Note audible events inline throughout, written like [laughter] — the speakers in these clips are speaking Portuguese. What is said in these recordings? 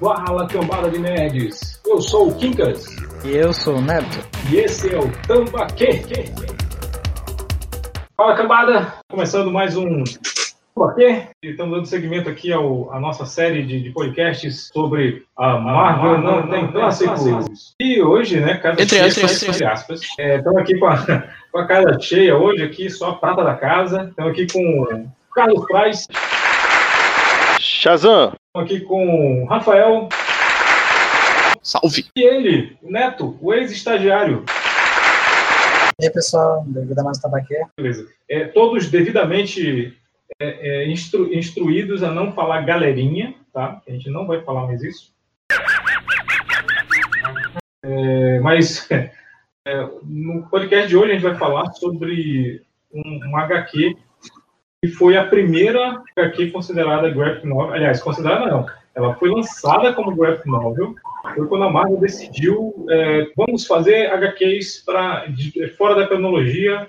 Fala, cambada de nerds! Eu sou o Kinkas. E eu sou o Neto. E esse é o Tambaquê. Fala, cambada! Começando mais um Tambaquê. Estamos dando seguimento aqui ao, à nossa série de, de podcasts sobre a Marvel não, tem clássicos. E hoje, né, casa Entre cheia, aspas, entre aspas. É, Estamos aqui com a, [laughs] com a casa cheia hoje, aqui só a prata da casa. Estamos aqui com Carlos Praz. Shazam! Estamos aqui com o Rafael. Salve! E ele, o Neto, o ex-estagiário. E aí, pessoal, devido a mais tabaquê. Beleza. É, todos devidamente é, é, instru- instruídos a não falar galerinha, tá? A gente não vai falar mais isso. É, mas é, no podcast de hoje a gente vai falar sobre um, um HQ que foi a primeira HQ considerada graphic novel. Aliás, considerada não. Ela foi lançada como graphic novel. Foi quando a Marvel decidiu é, vamos fazer HQs pra, de- fora da cronologia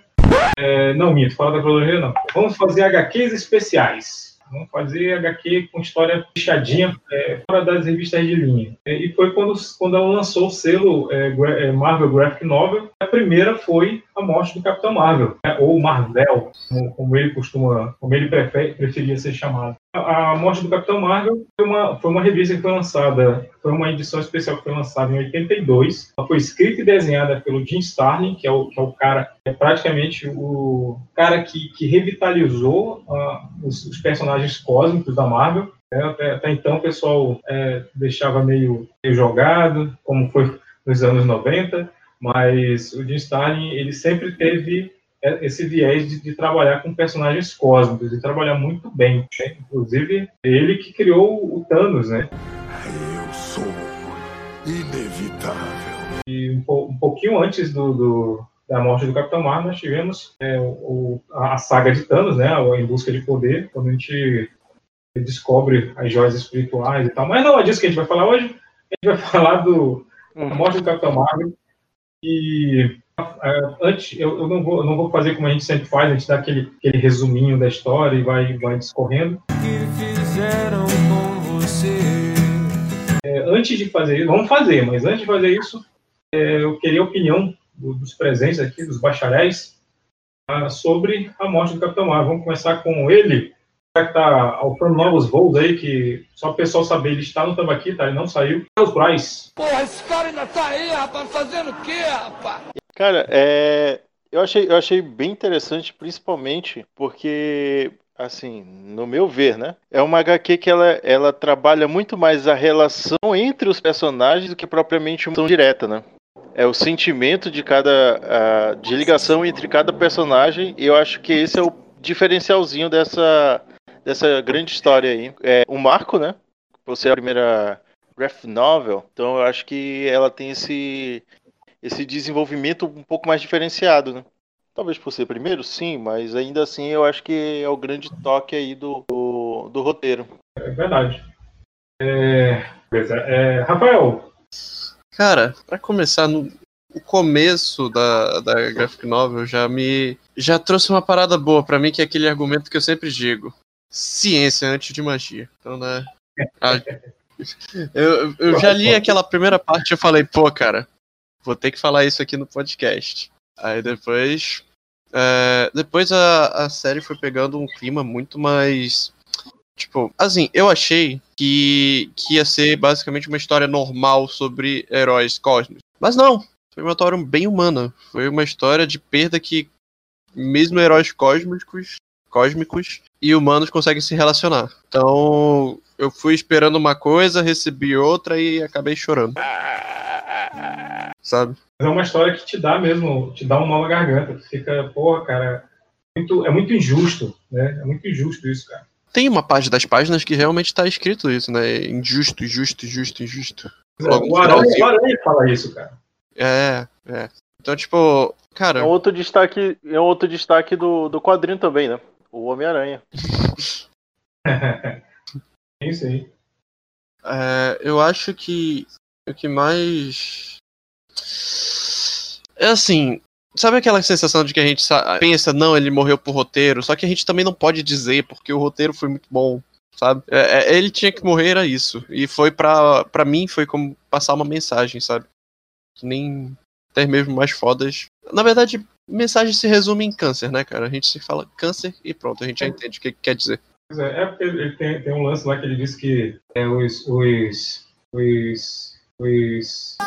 é, não, minto, fora da cronologia não. Vamos fazer HQs especiais. Vamos fazer HQ com história fechadinha, é, fora das revistas de linha. É, e foi quando, quando ela lançou o selo é, é, Marvel Graphic Novel. A primeira foi a morte do Capitão Marvel, né, ou Marvel, como, como ele costuma, como ele prefe- preferia ser chamado. A, a morte do Capitão Marvel foi uma, foi uma revista que foi lançada, foi uma edição especial que foi lançada em 82. Ela foi escrita e desenhada pelo Jim Starlin, que é o, que é o cara é praticamente o cara que, que revitalizou ah, os, os personagens cósmicos da Marvel. né? até, até então o pessoal é, deixava meio, meio jogado, como foi nos anos 90, mas o Jim Starlin ele sempre teve é, esse viés de, de trabalhar com personagens cósmicos e trabalhar muito bem. né? Inclusive, ele que criou o Thanos, né? Eu sou inevitável. E um, um pouquinho antes do, do- da morte do Capitão Marvel, nós tivemos é, o- a, saga de Thanos, né? Em Busca de Poder, quando a gente descobre as joias espirituais e tal. Mas não é disso que a gente vai falar hoje. A gente vai [laughs] falar do, da morte do Capitão Marvel. E é, antes, eu, eu não vou, eu não vou fazer como a gente sempre faz, a gente dá aquele, aquele resuminho da história e vai, vai discorrendo. É, antes de fazer isso, vamos fazer, mas antes de fazer isso, é, eu queria a opinião do- dos presentes aqui, dos bacharéis, ah, sobre a morte do Capitão Marvel. Vamos começar com ele, que está alçando novos voos aí, que só o pessoal saber, ele está no Tambaqui, tá? Ele não saiu. Carlos Braz. Porra, esse cara ainda tá aí, rapaz, fazendo o quê, rapaz? Cara, é, eu, achei, eu achei bem interessante, principalmente porque, assim, no meu ver, né? É uma HQ que ela, ela trabalha muito mais a relação entre os personagens do que propriamente uma ação direta, né? É o sentimento de cada. a- de ligação entre cada personagem, e eu acho que esse é o diferencialzinho dessa, dessa grande história aí. É um marco, né? Você é a primeira graphic novel, então eu acho que ela tem esse esse desenvolvimento um pouco mais diferenciado, né? Talvez por ser primeiro, sim, mas ainda assim eu acho que é o grande toque aí do, do, do roteiro. É verdade. É. É, Rafael, Cara, pra começar, no o começo da, da graphic novel já me. já trouxe uma parada boa pra mim, que é aquele argumento que eu sempre digo. Ciência antes de magia. Então, né? a- eu, eu já li aquela primeira parte e falei, pô, cara, vou ter que falar isso aqui no podcast. Aí depois. é, depois a, a série foi pegando um clima muito mais. Tipo, assim, eu achei que, que ia ser basicamente uma história normal sobre heróis cósmicos. Mas não, foi uma história bem humana. Foi uma história de perda que mesmo heróis cósmicos, cósmicos e humanos conseguem se relacionar. Então, eu fui esperando uma coisa, recebi outra e acabei chorando. Sabe? é uma história que te dá mesmo, te dá um nó na garganta. Tu fica, porra, cara, muito, é muito injusto, né? É muito injusto isso, cara. Tem uma parte das páginas que realmente tá escrito isso, né? Injusto, injusto, injusto, injusto. Logo no o, Aranha, finalzinho. o Aranha fala isso, cara. É, é. Então, tipo, cara. É outro destaque, é outro destaque do, do quadrinho também, né? O Homem-Aranha. É isso aí. É, eu acho que o que mais. É assim, Sabe aquela sensação de que a gente sa- pensa, não, ele morreu por roteiro, só que a gente também não pode dizer, porque o roteiro foi muito bom, sabe? É, é, ele tinha que morrer, era isso. E foi pra, pra mim, foi como passar uma mensagem, sabe? Que nem até mesmo mais fodas. Na verdade, mensagem se resume em câncer, né, cara? A gente se fala câncer e pronto, a gente já entende o que, que quer dizer. Pois é, é porque ele tem, tem um lance lá que ele diz que é, os, os, os, os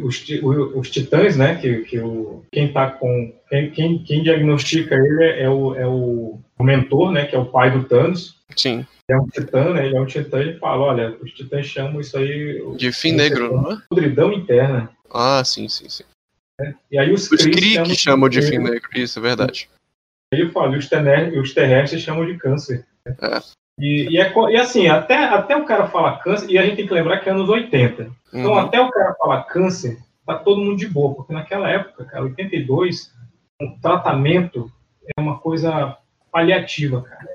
os, os titãs, né? Que, que o, quem tá com. Quem, quem, quem diagnostica ele é, é o, é o, mentor, né? Que é o pai do Thanos. Sim, É um titã, né? Ele é um titã e fala, olha, os titãs chamam isso aí de fim negro, não é? podridão interna. Ah, sim, sim, sim. E aí os Os Kree chamam que chamam de fim negro, isso é verdade. Aí eu falo, e os, e os terrestres chamam de câncer. É. E, e, é e assim, até, até o cara falar câncer, e a gente tem que lembrar que é anos 80. Então, Uhum. até o cara falar câncer, tá todo mundo de boa, porque naquela época, cara, 82, o tratamento é uma coisa paliativa, cara.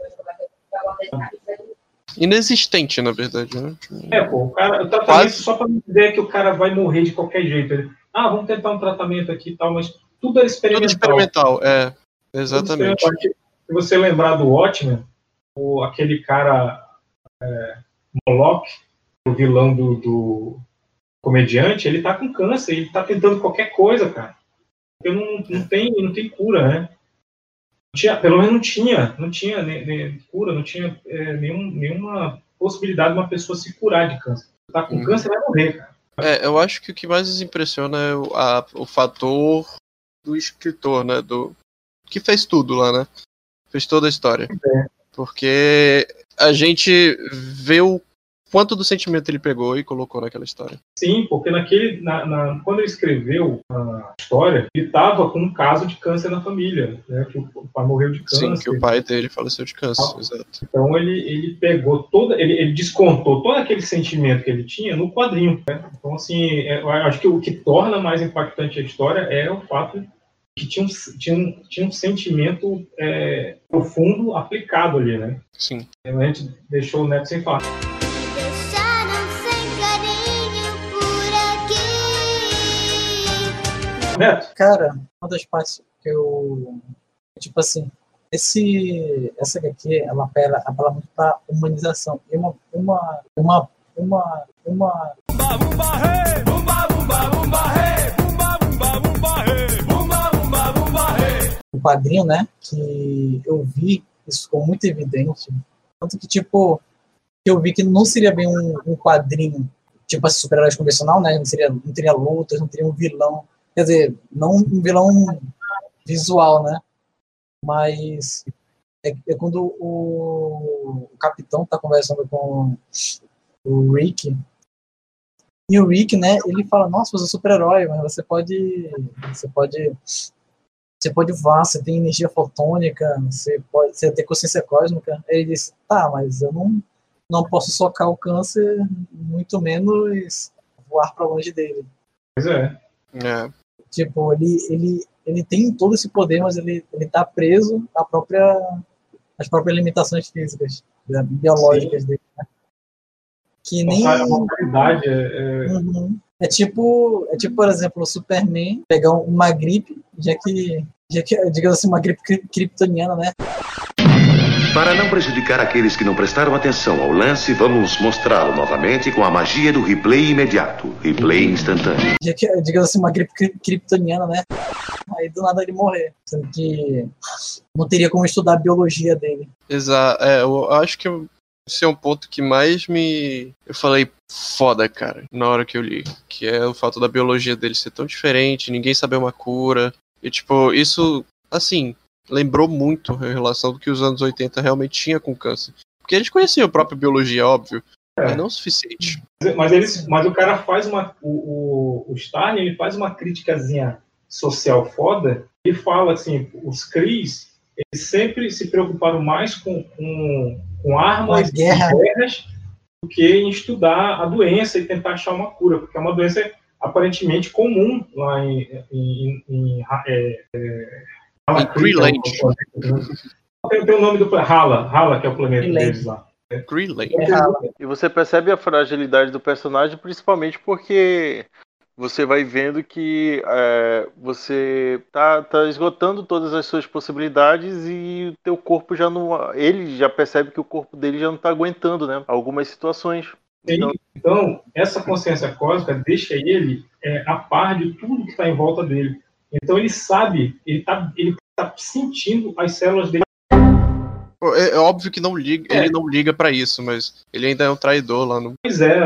Inexistente, na verdade, né? É, pô, o, cara, o tratamento Quase. só para não dizer que o cara vai morrer de qualquer jeito. Ele, ah, vamos tentar um tratamento aqui e tal, mas tudo é Tudo experimental. experimental, é. Tudo Exatamente. experimental. Se você lembrar do Watchmen, o, aquele cara é, Moloch, o vilão do, do comediante, ele tá com câncer, ele tá tentando qualquer coisa, cara. Porque não, não, tem, não tem cura, né? Tinha, pelo menos não tinha, não tinha nem, cura, não tinha é, nenhum, nenhuma possibilidade de uma pessoa se curar de câncer. Tá com Uhum. câncer, vai morrer, cara. É, eu acho que o que mais nos impressiona é o, a- o fator do escritor, né? Do, que fez tudo lá, né? Fez toda a história. É. Porque a gente vê o quanto do sentimento ele pegou e colocou naquela história. Sim, porque naquele, na, na- quando ele escreveu a história, ele estava com um caso de câncer na família, né? Que o, o pai morreu de câncer. Sim, que o pai dele faleceu de câncer, Ah. exato. Então ele, ele pegou toda, ele, ele descontou todo aquele sentimento que ele tinha no quadrinho. né? Então assim, é, eu acho que o que torna mais impactante a história é o fato que tinha um, tinha um, tinha um sentimento é, profundo aplicado ali, né? Sim. A gente deixou o Neto sem falar. Aqui. Neto, Cara, uma das partes que eu. Tipo assim, esse, essa HQ, ela apela, apela muito pra humanização. E uma. Uma. Uma. Uma. uma um quadrinho, né? Que eu vi, isso ficou muito evidente. Tanto que, tipo, eu vi que não seria bem um, um quadrinho, tipo assim, super-heróis convencional, né? Não, seria, não teria lutas, não teria um vilão. Quer dizer, não um vilão visual, né? Mas é, é quando o, o capitão tá conversando com o Rick. E o Rick, né, ele fala, nossa, você é super-herói, mas você pode. Você pode. Você pode voar, você tem energia fotônica, você pode você tem consciência cósmica. Ele disse, tá, mas eu não, não posso socar o câncer, muito menos voar para longe dele. pois é. É. Tipo, ele, ele, ele tem todo esse poder, mas ele, ele tá preso à própria, às próprias limitações físicas, né, biológicas dele. né? Que nem. A mortalidade é, é- Uhum. É tipo, é tipo, por exemplo, o Superman pegar uma gripe, já que, já que digamos assim, uma gripe kryptoniana, né? Para não prejudicar aqueles que não prestaram atenção ao lance, vamos mostrá-lo novamente com a magia do replay imediato, replay instantâneo. Já que, digamos assim, uma gripe kryptoniana, né? Aí do nada ele morrer. Sendo que não teria como estudar a biologia dele. Exato. É, eu acho que eu- esse é um ponto que mais me. Eu falei foda, cara, na hora que eu li. Que é o fato da biologia dele ser tão diferente, ninguém saber uma cura. E, tipo, isso, assim, lembrou muito a relação do que os anos 80 realmente tinha com câncer. Porque eles conheciam a própria biologia, óbvio, É. mas não o suficiente. Mas, eles, mas o cara faz uma. O, o, o Stalin ele faz uma criticazinha social foda e fala assim: os Cris eles sempre se preocuparam mais com, com, com armas Com guerra. e guerras do que em estudar a doença e tentar achar uma cura, porque é uma doença aparentemente comum lá em. em, em, é, é, Em que é o Greenland. Tem, tem o nome do planeta. Hala, Hala, que é o planeta Greenland. deles lá. Krillin. É. E você percebe a fragilidade do personagem, principalmente porque você vai vendo que é, você tá, tá esgotando todas as suas possibilidades e o teu corpo já não. Ele já percebe que o corpo dele já não tá aguentando, né? Algumas situações. Então, Então, essa consciência cósmica deixa ele é, a par de tudo que está em volta dele. Então, ele sabe, ele está ele tá sentindo as células dele. É, é óbvio que não liga, É. ele não liga pra isso, mas ele ainda é um traidor lá no. Pois é,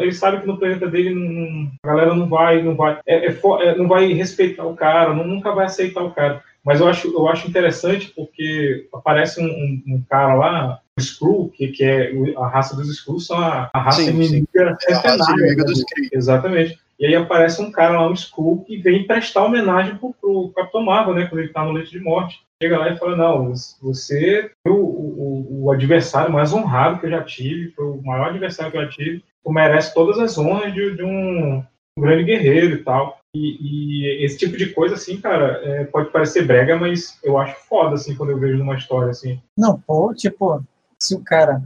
ele sabe que no planeta dele não- a galera não vai, não vai, é- é é, não vai respeitar o cara, nunca vai aceitar o cara. Mas eu acho, eu acho interessante porque aparece um, um- um cara lá, o Skrull, que, que é a raça dos Skrulls, são a, a raça Sim, sim. inimiga É a raça centenária, inimiga né? dos Kree. Exatamente. E aí aparece um cara lá, um Skrull, que vem prestar homenagem pro, pro Capitão Marvel, né? Quando ele tá no leito de morte. Chega lá e fala, não, você o, o, o adversário mais honrado que eu já tive, foi o maior adversário que eu já tive, tu merece todas as honras de, de um, um grande guerreiro e tal. E, e esse tipo de coisa, assim, cara, é, pode parecer brega, mas eu acho foda, assim, quando eu vejo numa história, assim. Não, pô, tipo, se o cara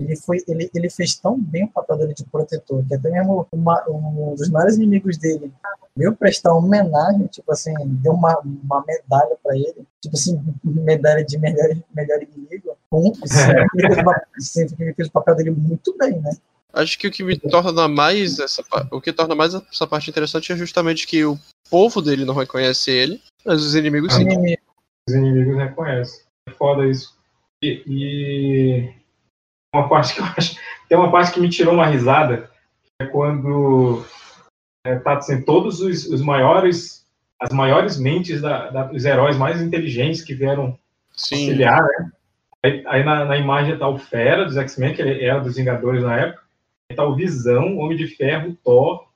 ele foi ele, ele fez tão bem o papel dele de protetor que até mesmo uma, um dos maiores inimigos dele veio prestar homenagem tipo assim deu uma, uma medalha pra ele tipo assim [laughs] medalha de melhor melhor inimigo um, [laughs] ele fez o pa- sim, ele fez o papel dele muito bem né Acho que o que me torna mais essa o que torna mais essa parte interessante é justamente que o povo dele não reconhece ele, mas os inimigos sim. Inimigo. os inimigos reconhecem. É foda isso. E, e uma parte que eu acho. Tem uma parte que me tirou uma risada, é quando é, tá assim, todos os, os maiores, as maiores mentes da, da- dos heróis mais inteligentes que vieram Sim. auxiliar, né? Aí, aí na, na imagem tá o Fera dos X-Men, que ele era dos Vingadores na época. Aí tá o Visão, Homem de Ferro, Thor,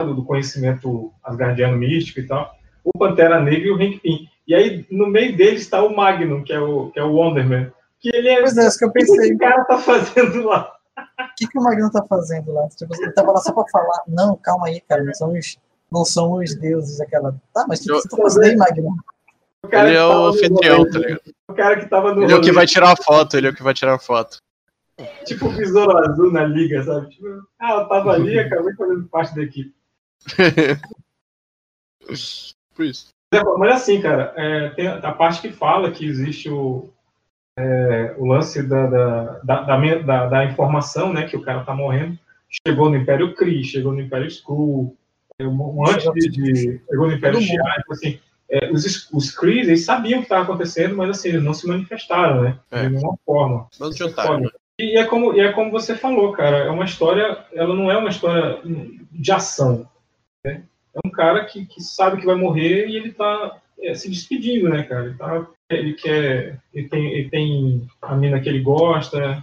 do do conhecimento asgardiano místico e tal. O Pantera Negra e o Hank Pym. E aí, no meio deles está o Magnum, que é o, que é o Wonderman. Que ele é. pois é isso que eu O que pensei esse cara tá fazendo lá? o que, que o Magno tá fazendo lá tipo, ele tava lá só pra falar não calma aí cara não são os não são os deuses aquela tá mas o que, que você tá fazendo aí Magno O Ele é o anfitrião, tá ligado? O cara que tava no Ele é o que vai tirar a foto, ele é o que vai tirar a foto. tipo o Besouro Azul na liga, sabe? Tipo, ah, eu tava ali e acabei fazendo parte da equipe. [laughs] Por isso. É, Mas assim, cara, é, tem a parte que fala que existe o, é, o lance da, da, da, da, da- da informação, né? Que o cara tá morrendo. Chegou no Império Kree, chegou no Império Skrull, é, um- antes de, de- Chegou no Império. Shi'ar, então, assim, é, os, os Kree, eles sabiam o que estava acontecendo, mas assim, eles não se manifestaram, né? É. De nenhuma forma. É foda. E é, como, e é como você falou, cara, é uma história, ela não é uma história de ação. Né? É um cara que, que sabe que vai morrer e ele tá é, se despedindo, né, cara? Ele, tá, ele quer. Ele tem, ele tem a mina que ele gosta,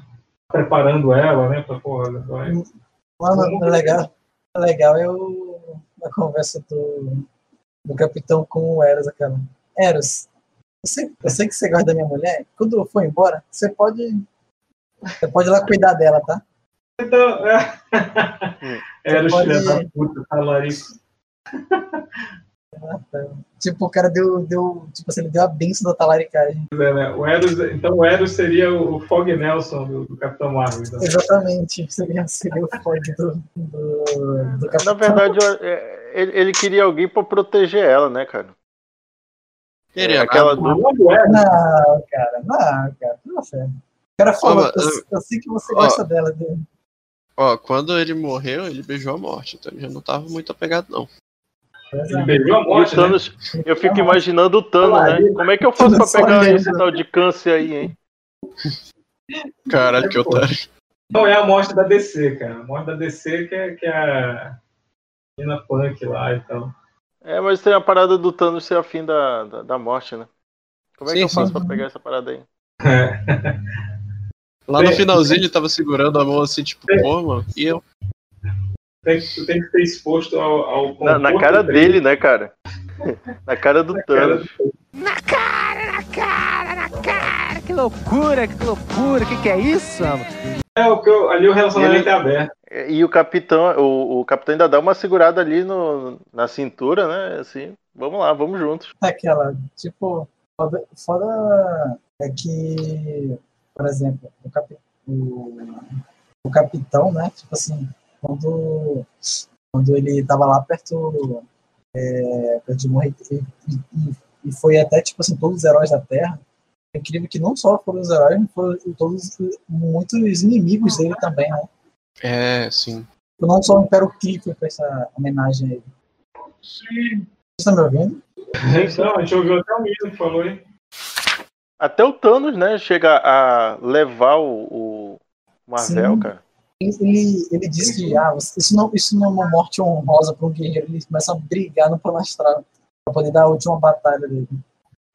preparando ela, né, pra porra. Vai. Mano, o legal, o legal é o, a conversa do, do capitão com o Eros, aquela. Eros, eu sei, eu sei que você gosta da minha mulher. Quando eu for embora, você pode. Você pode ir lá cuidar dela, tá? Então, é. Era o Você filho pode- da puta, [laughs] tá. Tipo, o cara deu, deu tipo assim, ele deu a benção da talaricagem. É, né? O Eros, então o Eros seria o Fog Nelson do, do Capitão Marvel. Então. Exatamente. Seria, seria o fog do, do, do capitão. Na verdade, é, ele, ele queria alguém pra proteger ela, né, cara? Ele é aquela. Não, Eros, Não, cara, não, cara, não fé. O cara falou, mas, eu, eu sei que você ó, gosta dela. dele. Ó, quando ele morreu, ele beijou a morte, então ele já não tava muito apegado, não. Ele beijou a o morte, né? Thanos, eu fico imaginando o Thanos, né? Como é que eu faço pra pegar esse tal de câncer aí, hein? Caralho, que otário. Não é a morte da DC, cara. A morte da DC que é, que é a Mina Punk lá e tal. É, mas tem a parada do Thanos ser afim da, da, da morte, né? Como é Sim, que eu faço sim. pra pegar essa parada aí? Lá no É. finalzinho ele tava segurando a mão assim, tipo, pô, mano. E eu? Tem, que- tu tem que ser exposto ao, ao Na, na cara dele. dele, né, cara? [laughs] Na cara do Cara, Thanos. Na cara, na cara, na cara. Que loucura, que loucura. O que, que é isso, mano? É, o que eu- ali o relacionamento Ele- é aberto. E o capitão, o, o capitão ainda dá uma segurada ali no, na cintura, né? Assim, vamos lá, vamos juntos. Aquela, tipo, foda, foda é que, por exemplo, o, capi, o, o capitão, né? Tipo assim, quando, quando ele tava lá perto, é, perto de morrer e, e, e foi até, tipo assim, todos os heróis da Terra. É incrível que não só foram os heróis, mas foram todos muitos inimigos dele também, né? É, sim. Não só o Império Kree foi pra essa homenagem a ele. Sim. Você tá me ouvindo? Então, a gente ouviu até o Wilson que falou, hein? Até o Thanos, né, chega a levar o, o Marvel, Sim. cara. Ele, ele, ele diz que ah, isso, não, isso não é uma morte honrosa para um guerreiro. Ele começa a brigar no plano astral para poder dar a última batalha dele.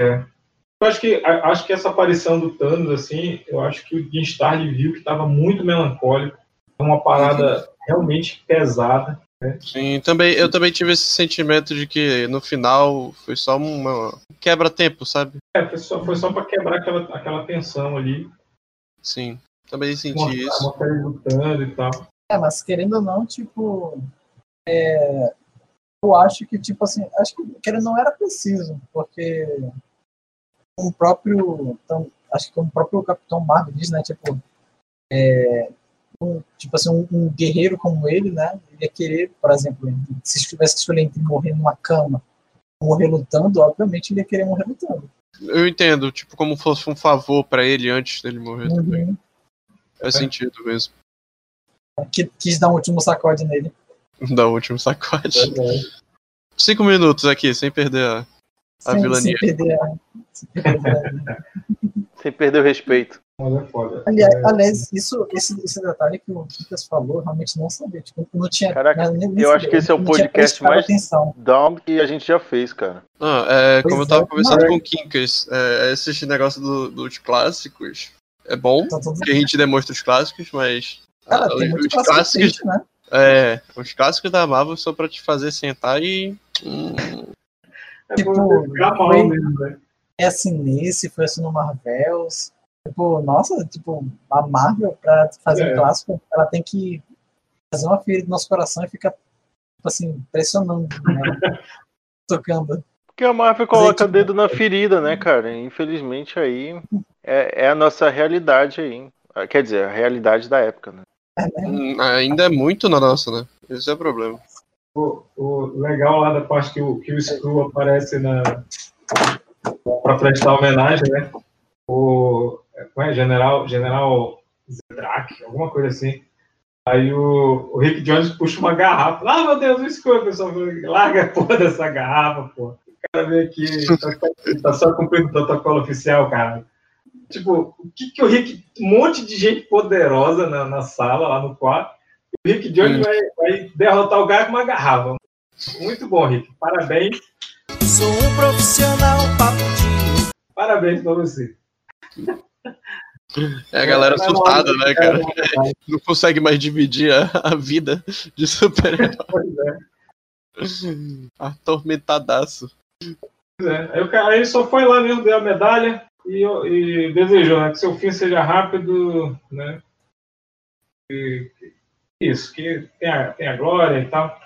Eu acho que, acho que essa aparição do Thanos, assim, eu acho que o Jim Starlin viu que estava muito melancólico, uma parada realmente pesada. Sim, também, eu também tive esse sentimento de que no final foi só uma um quebra-tempo, sabe? É, foi só, foi só para quebrar aquela, aquela tensão ali, Sim, também senti mostrar, isso. mostrar ele lutando e tal. É, mas querendo ou não, tipo. é, eu acho que, tipo assim, acho que querendo não era preciso, porque o próprio. Então, acho que como o próprio Capitão Marvel diz, né? Tipo, é, um, tipo assim, um, um guerreiro como ele, né? Ele ia querer, por exemplo, se tivesse que escolher entre morrer numa cama morrer lutando, obviamente ele ia querer morrer lutando. Eu entendo, tipo, como fosse um favor pra ele antes dele morrer também. Faz sentido mesmo. Que- Quis dar um último sacode nele. [laughs] Da última sacode. Cinco minutos aqui, sem perder a, a sem, vilania. sem perder a. sem perder. Sem perder o respeito. Mas é foda. Aliás, É, aliás, isso, esse, esse detalhe que o Lucas falou, realmente não sabia. Tipo, eu não tinha. Caraca, nem- nem eu acho que esse é o podcast mais- Atenção. Down que a gente já fez, cara. Ah, é, Pois como eu tava é, conversando não, com o Kinkas, é, esse negócio do- dos clássicos é bom, tudo- que a gente demonstra os clássicos, mas Cara, ah, tem muito os clássico clássicos, triste, né? é, os clássicos da Marvel são pra te fazer sentar e hum, é tipo, foi- mesmo, né? É assim nesse, foi assim no Marvels. Tipo, nossa, tipo, a Marvel, pra fazer É. um clássico, ela tem que fazer uma ferida no nosso coração e ficar, tipo assim, pressionando, né? [laughs] Tocando. Porque a Marvel coloca tipo, dedo na ferida, né, cara? Infelizmente aí é, é a nossa realidade aí. Ah, Quer dizer, a realidade da época, né? É, né? hum, ainda é muito na nossa, né? Esse é o problema. O, o legal lá da parte que o, que o Screw aparece na para prestar homenagem, né? O como é, General General Zedrak, alguma coisa assim. Aí o, o Rick Jones puxa uma garrafa. Ah, meu Deus, o Screw, pessoal, larga a porra dessa garrafa, pô. O cara veio aqui, tá, tá só cumprindo o protocolo oficial, cara. Tipo, o que que o Rick. Um monte de gente poderosa na, na sala, lá no quarto. O Rick Jones Hum. vai, vai derrotar o cara com uma garrafa. Muito bom, Rick. Parabéns. Sou um profissional papudinho. Parabéns pra você. É a galera É, assustada, né, cara? É, [laughs] Não consegue mais dividir a, a vida de super-herói. [laughs] pois é. Atormentadaço. Pois é. Aí o cara aí só foi lá mesmo, deu a medalha e, e desejou né, que seu fim seja rápido, né? E- isso, que tenha, tenha glória e tal.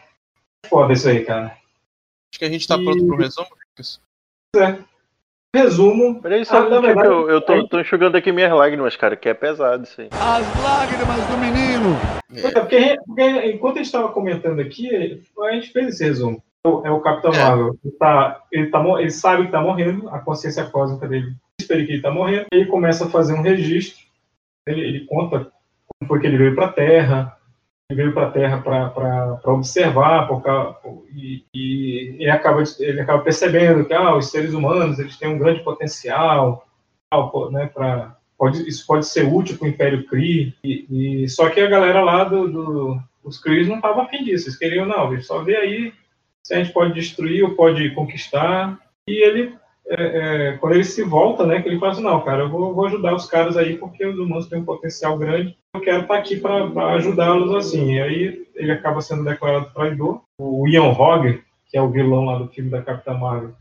Foda isso aí, cara. Acho que a gente tá pronto pro resumo, Lucas. Resumo. Peraí, só Ah, um que eu, eu tô, verdade, tô enxugando aqui minhas lágrimas, cara, que é pesado isso aí. As lágrimas do menino. É, porque, porque enquanto a gente estava comentando aqui, a gente fez esse resumo. É o Capitão É. Marvel. Ele, tá, ele, tá, ele sabe que está morrendo, a consciência cósmica dele espera que ele está morrendo. Ele começa a fazer um registro. Ele, ele conta como foi que ele veio para a Terra. Ele veio para a Terra para observar por causa- e, e ele, acaba, ele acaba percebendo que ah, os seres humanos eles têm um grande potencial né, pra, pode, isso pode ser útil para o Império Kree. E, e- só que a galera lá do, do os Krees não estavam afim disso. Eles queriam, não, só vê aí se a gente pode destruir ou pode conquistar. E ele, é, é, quando ele se volta, né, que ele fala assim, não, cara, eu vou, vou ajudar os caras aí porque os humanos têm um potencial grande. Eu quero estar aqui para ajudá-los assim. E aí ele acaba sendo declarado traidor. O Ian Hogg, que é o vilão lá do filme da Capitã Marvel,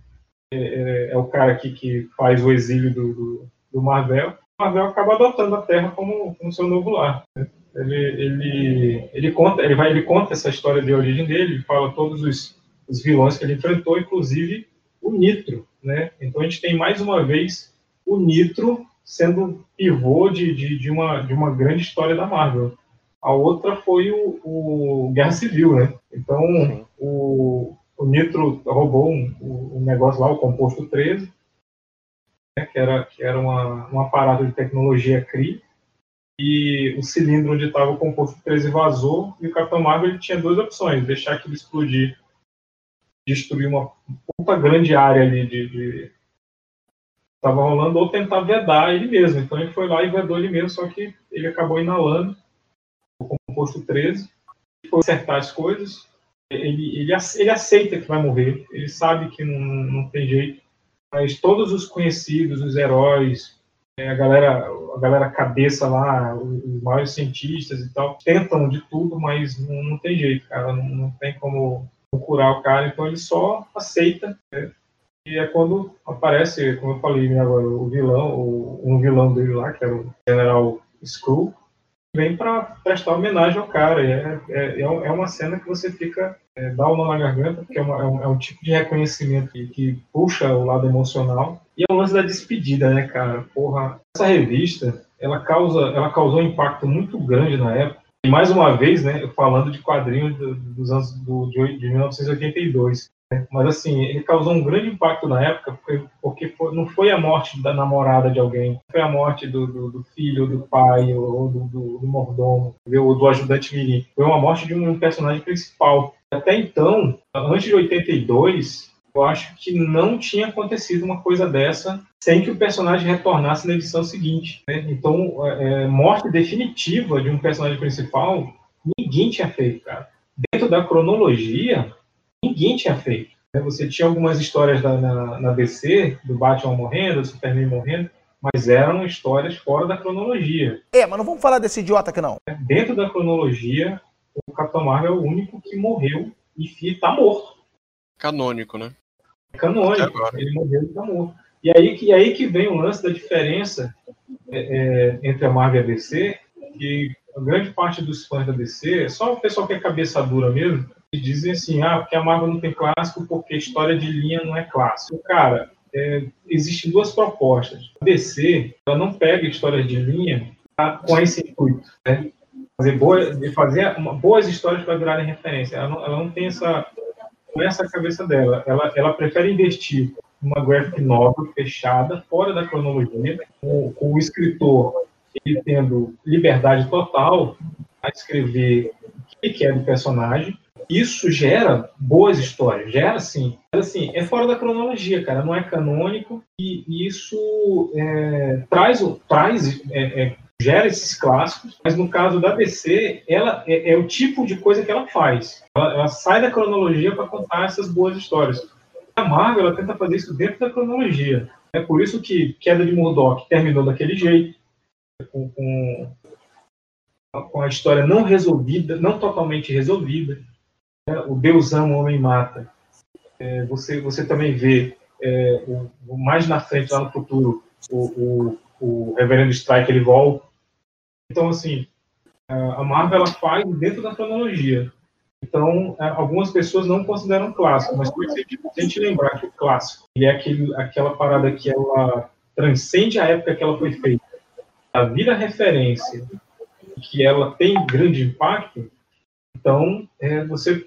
é, é- é o cara aqui que faz o exílio do, do, do Marvel. O Marvel acaba adotando a Terra como, como seu novo lar. né? Ele, ele, ele, conta, ele, vai, ele conta essa história de origem dele, ele fala todos os, os vilões que ele enfrentou, inclusive o Nitro. Né? Então a gente tem mais uma vez o Nitro sendo pivô de, de, de uma, de uma grande história da Marvel. A outra foi o, o Guerra Civil, né? Então, Sim. o, o Nitro roubou um, o negócio lá, o composto 13, né, que era, que era uma, um aparato de tecnologia CRI, e o cilindro onde estava o composto 13 vazou, e o Capitão Marvel ele tinha duas opções, deixar aquilo explodir, destruir uma puta grande área ali de, de estava rolando, ou tentar vedar ele mesmo. Então ele foi lá e vedou ele mesmo, só que ele acabou inalando o composto 13, foi acertar as coisas, ele, ele, ele aceita que vai morrer, ele sabe que não, não tem jeito, mas todos os conhecidos, os heróis, é, a galera, a galera cabeça lá, os maiores cientistas e tal, tentam de tudo, mas não, não tem jeito, cara, não, não tem como curar o cara, então ele só aceita, né? E é quando aparece, como eu falei né, agora, o vilão, o, um vilão dele lá, que era o General Skrull, vem para prestar homenagem ao cara. É, é, é é uma cena que você fica, é, dá nó na garganta, porque é, uma- é um, é um tipo de reconhecimento que, que puxa o lado emocional. E é o lance da despedida, né, cara? Porra, essa revista, ela, causa, ela causou um impacto muito grande na época. E mais uma vez, né, falando de quadrinhos do- dos anos do, de, de 1982. né? Mas assim, ele causou um grande impacto na época, porque, porque foi- não foi a morte da namorada de alguém, foi a morte do, do- do filho, do pai, ou do, do, do mordomo, ou do ajudante mirim. Foi uma morte de um personagem principal. Até então, antes de 82, eu acho que não tinha acontecido uma coisa dessa sem que o personagem retornasse na edição seguinte. né? Então, é, é, morte definitiva de um personagem principal, ninguém tinha feito, cara. Dentro da cronologia, ninguém tinha feito. né? Você tinha algumas histórias da- na, na DC, do Batman morrendo, do Superman morrendo, mas eram histórias fora da cronologia. É, mas não vamos falar desse idiota aqui não. Dentro da cronologia, o Capitão Marvel é o único que morreu e está morto. Canônico, né? É canônico. Ele morreu e está morto. E aí, que, e aí que vem o lance da diferença é, é, entre a Marvel e a DC, que a grande parte dos fãs da DC, só o pessoal que é cabeça dura mesmo, que dizem assim, ah, porque a Marvel não tem clássico porque história de linha não é clássico. Cara, é, existem duas propostas. A DC, ela não pega histórias de linha tá, com esse intuito, né? Fazer boa, de fazer uma- boas histórias para virarem referência. Ela não, ela não tem essa, é essa cabeça dela. Ela, ela prefere investir numa graphic novel fechada, fora da cronologia, com, com o escritor ele tendo liberdade total a escrever o que quer do personagem. Isso gera boas histórias, gera sim. Mas, assim, é fora da cronologia, cara, não é canônico e isso é, traz, traz é, é, gera esses clássicos, mas no caso da DC, ela é, é o tipo de coisa que ela faz. Ela, ela sai da cronologia para contar essas boas histórias. A Marvel ela tenta fazer isso dentro da cronologia. É por isso que Queda de Murdoch terminou daquele jeito, com, com, com a história não resolvida, não totalmente resolvida. né? O Deus ama, o homem mata. É, você, você também vê é, o mais na frente, lá no futuro, o, o, o Reverendo Strike ele volta. Então, assim, a Marvel ela faz dentro da cronologia. Então, a- algumas pessoas não consideram clássico, mas a gente lembrar que o clássico ele é aquele, aquela parada que ela transcende a época que ela foi feita, a vira referência, que ela tem grande impacto, então é, você,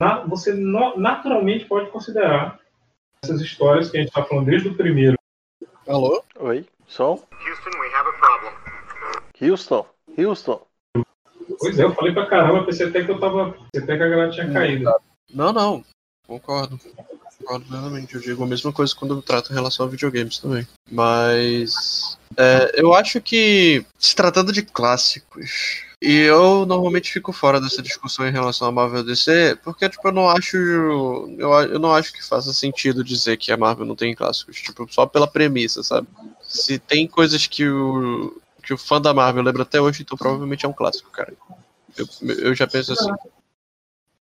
na- você no- naturalmente pode considerar essas histórias que a gente está falando desde o primeiro Alô? Oi, som? Houston, we have a problem. Houston, Houston. Pois é, eu falei pra caramba, pensei até que eu tava. Pensei até que a galera tinha caído. Não, não. Concordo. Concordo plenamente. Eu digo a mesma coisa quando eu trato em relação a videogames também. Mas. é, eu acho que, se tratando de clássicos, e eu normalmente fico fora dessa discussão em relação a Marvel DC, porque, tipo, eu não acho. Eu, eu não acho que faça sentido dizer que a Marvel não tem clássicos. Tipo, só pela premissa, sabe? Se tem coisas que o. que o fã da Marvel lembra até hoje, então provavelmente é um clássico, cara. Eu, eu já penso assim.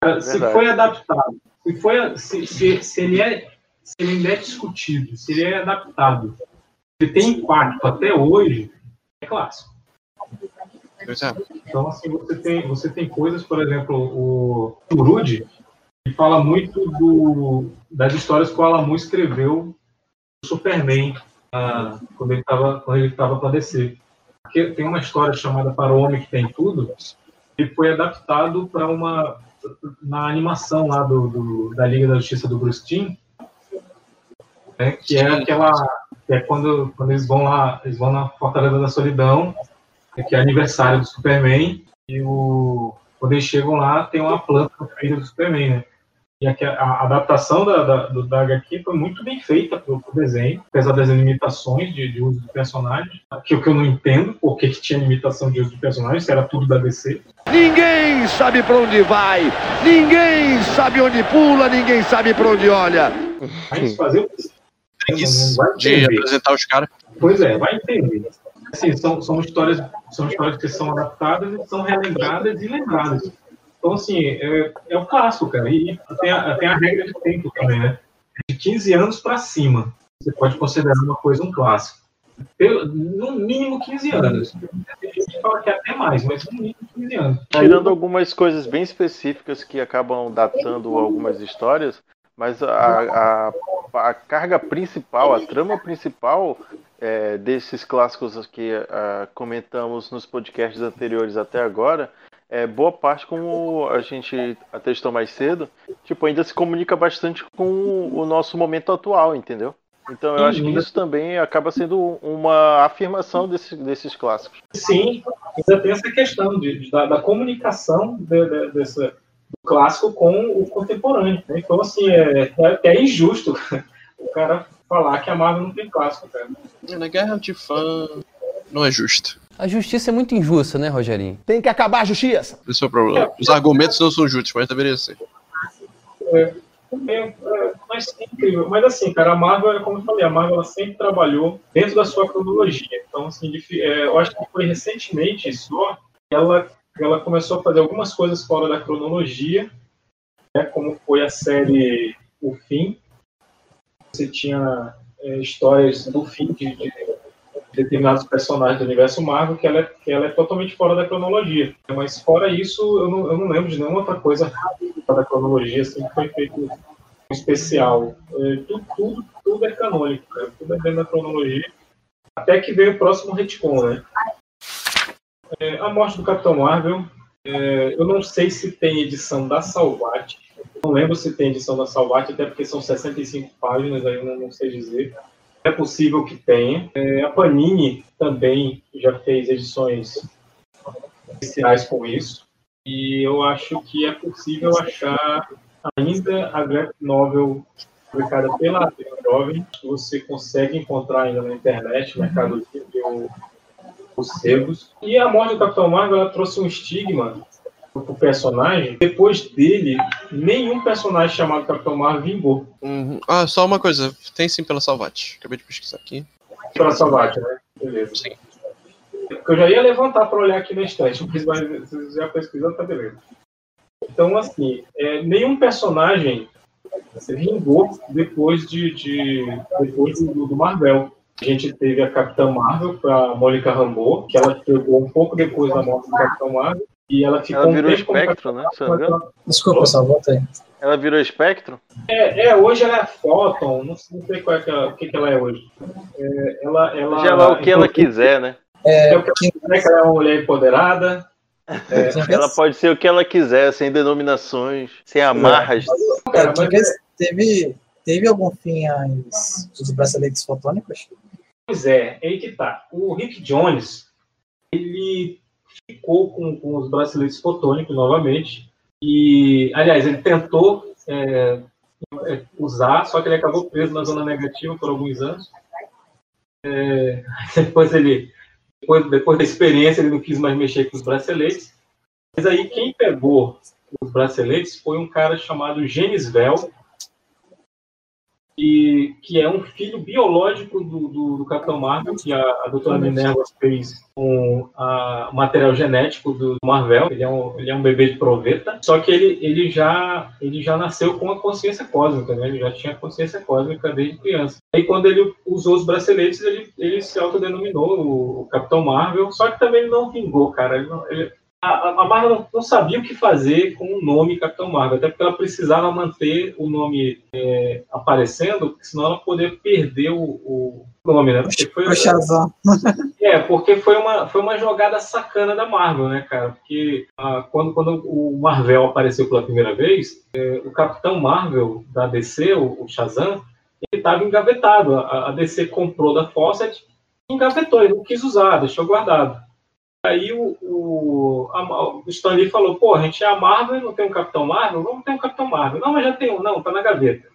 Cara, se Verdade. foi adaptado, se, foi, se, se, se ele é, se ele ainda é discutido, se ele é adaptado, se tem impacto até hoje, é clássico. Pois é. Então, assim, você tem, você tem coisas, por exemplo, o Rude, que fala muito do, das histórias que o Alan Moore escreveu do Superman. Ah, quando ele estava quando ele tava para descer. Porque tem uma história chamada Para o Homem que Tem Tudo, e foi adaptado para uma na animação lá do, do- da Liga da Justiça do Bruce Timm, né, que é aquela que é quando, quando eles vão lá eles vão na Fortaleza da Solidão, que é aniversário do Superman e o quando eles chegam lá tem uma planta feita do Superman, né? E aqui a, a adaptação da, da, do, da HQ foi muito bem feita pro, pro desenho, apesar das limitações de, de uso de personagem, que o que eu não entendo, por que tinha limitação de uso de personagem, se era tudo da DC. Ninguém sabe pra onde vai, ninguém sabe onde pula, ninguém sabe pra onde olha. Mas fazer o que Isso, vai de entender. apresentar os caras. Pois é, vai entender. Assim, são, são, histórias, são histórias que são adaptadas e são relembradas e lembradas. Então, assim, é, é clássico, cara. E tem a, tem a regra de tempo também, né? De 15 anos para cima, você pode considerar uma coisa um clássico. Pelo, no mínimo 15 anos. Tem gente que fala que é até mais, mas no mínimo 15 anos. Tirando algumas coisas bem específicas que acabam datando algumas histórias, mas a, a, a carga principal, a trama principal é, desses clássicos que ah, comentamos nos podcasts anteriores até agora, é boa parte, como a gente atestou mais cedo, tipo, ainda se comunica bastante com o nosso momento atual, entendeu? Então eu acho que isso também acaba sendo uma afirmação desse, desses clássicos. Sim, ainda tem essa questão de, de- da, da comunicação de, de- dessa- do clássico com o contemporâneo. né? Então, assim, é, é até injusto [laughs] o cara falar que a Marvel não tem clássico, cara. Na guerra de fã não é justo. A justiça é muito injusta, né, Rogerinho? Tem que acabar a justiça. Esse é o problema. Os argumentos não são justos, mas deveria ser. É, é, mas é incrível. Mas assim, cara, a Marvel, é como eu falei, a Marvel ela sempre trabalhou dentro da sua cronologia. Então, assim, é, eu acho que foi recentemente só que ela, ela começou a fazer algumas coisas fora da cronologia, né, como foi a série O Fim. Você tinha é, histórias do fim de, de determinados personagens do universo Marvel que ela, é, que ela é totalmente fora da cronologia. Mas fora isso, eu não, eu não lembro de nenhuma outra coisa da cronologia assim, que foi feito especial. É, tudo, tudo, tudo é canônico, cara. tudo é dentro da cronologia. Até que veio o próximo retcon, né? É, a morte do Capitão Marvel. é, eu não sei se tem edição da Salvat. Não lembro se tem edição da Salvat, até porque são 65 páginas, aí eu não, não sei dizer. É possível que tenha. É, a Panini também já fez edições especiais com isso. E eu acho que é possível achar ainda a graphic novel publicada pela Jovem. Você consegue encontrar ainda na internet, Mercado Livre, ou os. E a morte do Capitão Marvel ela trouxe um estigma pro personagem. Depois dele, nenhum personagem chamado Capitão Marvel vingou. Uhum. Ah, só uma coisa. Tem sim pela Salvat. Acabei de pesquisar aqui. Pela Salvat, né? Beleza. Sim. Eu já ia levantar para olhar aqui na estante, [laughs] mas vai- você já pesquisou, tá beleza. Então, assim, é, nenhum personagem vingou depois de, de depois do, do Marvel. A gente teve a Capitã Marvel para Mônica Rambeau, que ela chegou um pouco depois da morte do Capitão Marvel. E ela ficou Ela um virou como espectro, né? Engano. Desculpa, volta aí. Ela virou espectro? É, é, hoje ela é Photon, não sei, não sei qual é que ela, o que, que ela é hoje. É, ela, ela, Seja lá o que ela quiser, né? É, o que ela quiser, que ela é uma mulher empoderada. É, [laughs] ela pode ser o que ela quiser, sem denominações, sem amarras. Cara, quem vê- teve, teve algum fim as, os braceletes fotônicos? Pois é, é aí que tá. O Rick Jones, ele ficou com, com os braceletes fotônicos novamente. E, aliás, ele tentou é, é, usar, só que ele acabou preso na zona negativa por alguns anos. É, [laughs] depois ele, depois, depois da experiência, ele não quis mais mexer com os braceletes. Mas aí quem pegou os braceletes foi um cara chamado Vell, que, que é um filho biológico do, do, do Capitão Marvel, que a, a doutora Minerva fez com o material genético do Marvel. Ele é, um, ele é um bebê de proveta, só que ele, ele, já, ele já nasceu com a consciência cósmica, né? ele já tinha consciência cósmica desde criança. Aí quando ele usou os braceletes, ele, ele se autodenominou o, o Capitão Marvel, só que também ele não vingou, cara. Ele não- ele- a, a Marvel não, sabia o que fazer com o nome Capitão Marvel, até porque ela precisava manter o nome é, aparecendo, senão ela poderia perder o, o nome, né? Porque foi, [laughs] é, porque foi uma, foi uma jogada sacana da Marvel, né, cara? Porque ah, quando, quando o Marvel apareceu pela primeira vez, é, o Capitão Marvel da DC, o, o Shazam, ele estava engavetado. A, a DC comprou da Fawcett e engavetou, ele não quis usar, deixou guardado. Aí o, o, a- o Stan Lee falou, pô, a gente é a Marvel, não tem um Capitão Marvel? Vamos ter um Capitão Marvel. Não, mas já tem um. Não, tá na gaveta.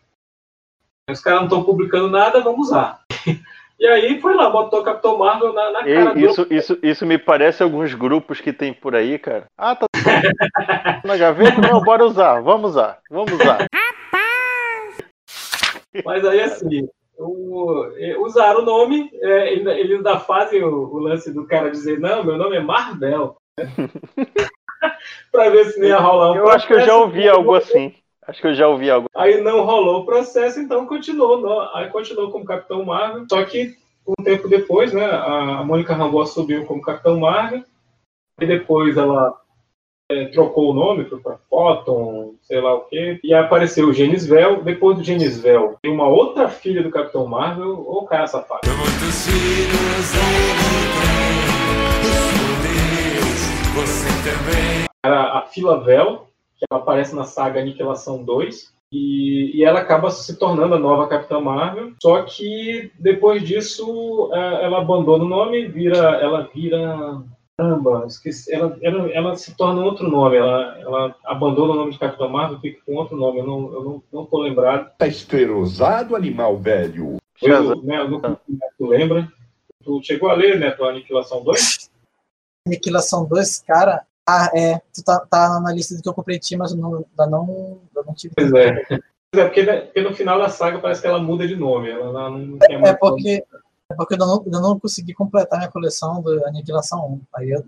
Os caras não estão publicando nada, vamos usar. [laughs] E aí foi lá, botou o Capitão Marvel na, na cara do... isso, isso, isso me parece alguns grupos que tem por aí, cara. Ah, tá [laughs] na gaveta? Não, bora usar, vamos usar, vamos usar. [laughs] Mas aí, assim, o- é, usaram o nome, é, eles ainda fazem o, o lance do cara dizer, não, meu nome é Marvel. [laughs] pra ver se não ia rolar um Eu acho que eu já processo. ouvi algo assim. Acho que eu já ouvi algo. Aí não rolou o processo, então continuou, no- aí continuou como Capitão Marvel. Só que um tempo depois, né, a Mônica Rambeau assumiu como Capitão Marvel. E depois ela é, trocou o nome para Photon, sei lá o quê. E aí apareceu o Genisvel. Depois do Genisvel, tem uma outra filha do Capitão Marvel, ou cara safado. Era a Fila Vel, que ela aparece na saga Aniquilação 2. E, e ela acaba se tornando a nova Capitã Marvel. Só que depois disso eh, ela abandona o nome, vira, ela vira. Caramba, esqueci. Ela, ela, ela se torna um outro nome. Ela, ela abandona o nome de Capitã Marvel, fica com outro nome. Eu não, eu não, não tô lembrado. Tá esterosado, animal velho. Eu, né, eu não- tu lembra? Tu chegou a ler, né? A Aniquilação 2? [laughs] Aniquilação 2, cara. Ah, é. Tu tá, tá na lista do que eu comprei ti, mas eu não, ainda não, eu não tive. Pois é. É, porque, né, porque no final da saga parece que ela muda de nome. Ela não, É mais porque, é porque eu não, ainda não consegui completar minha coleção do Aniquilação 1. Aí eu,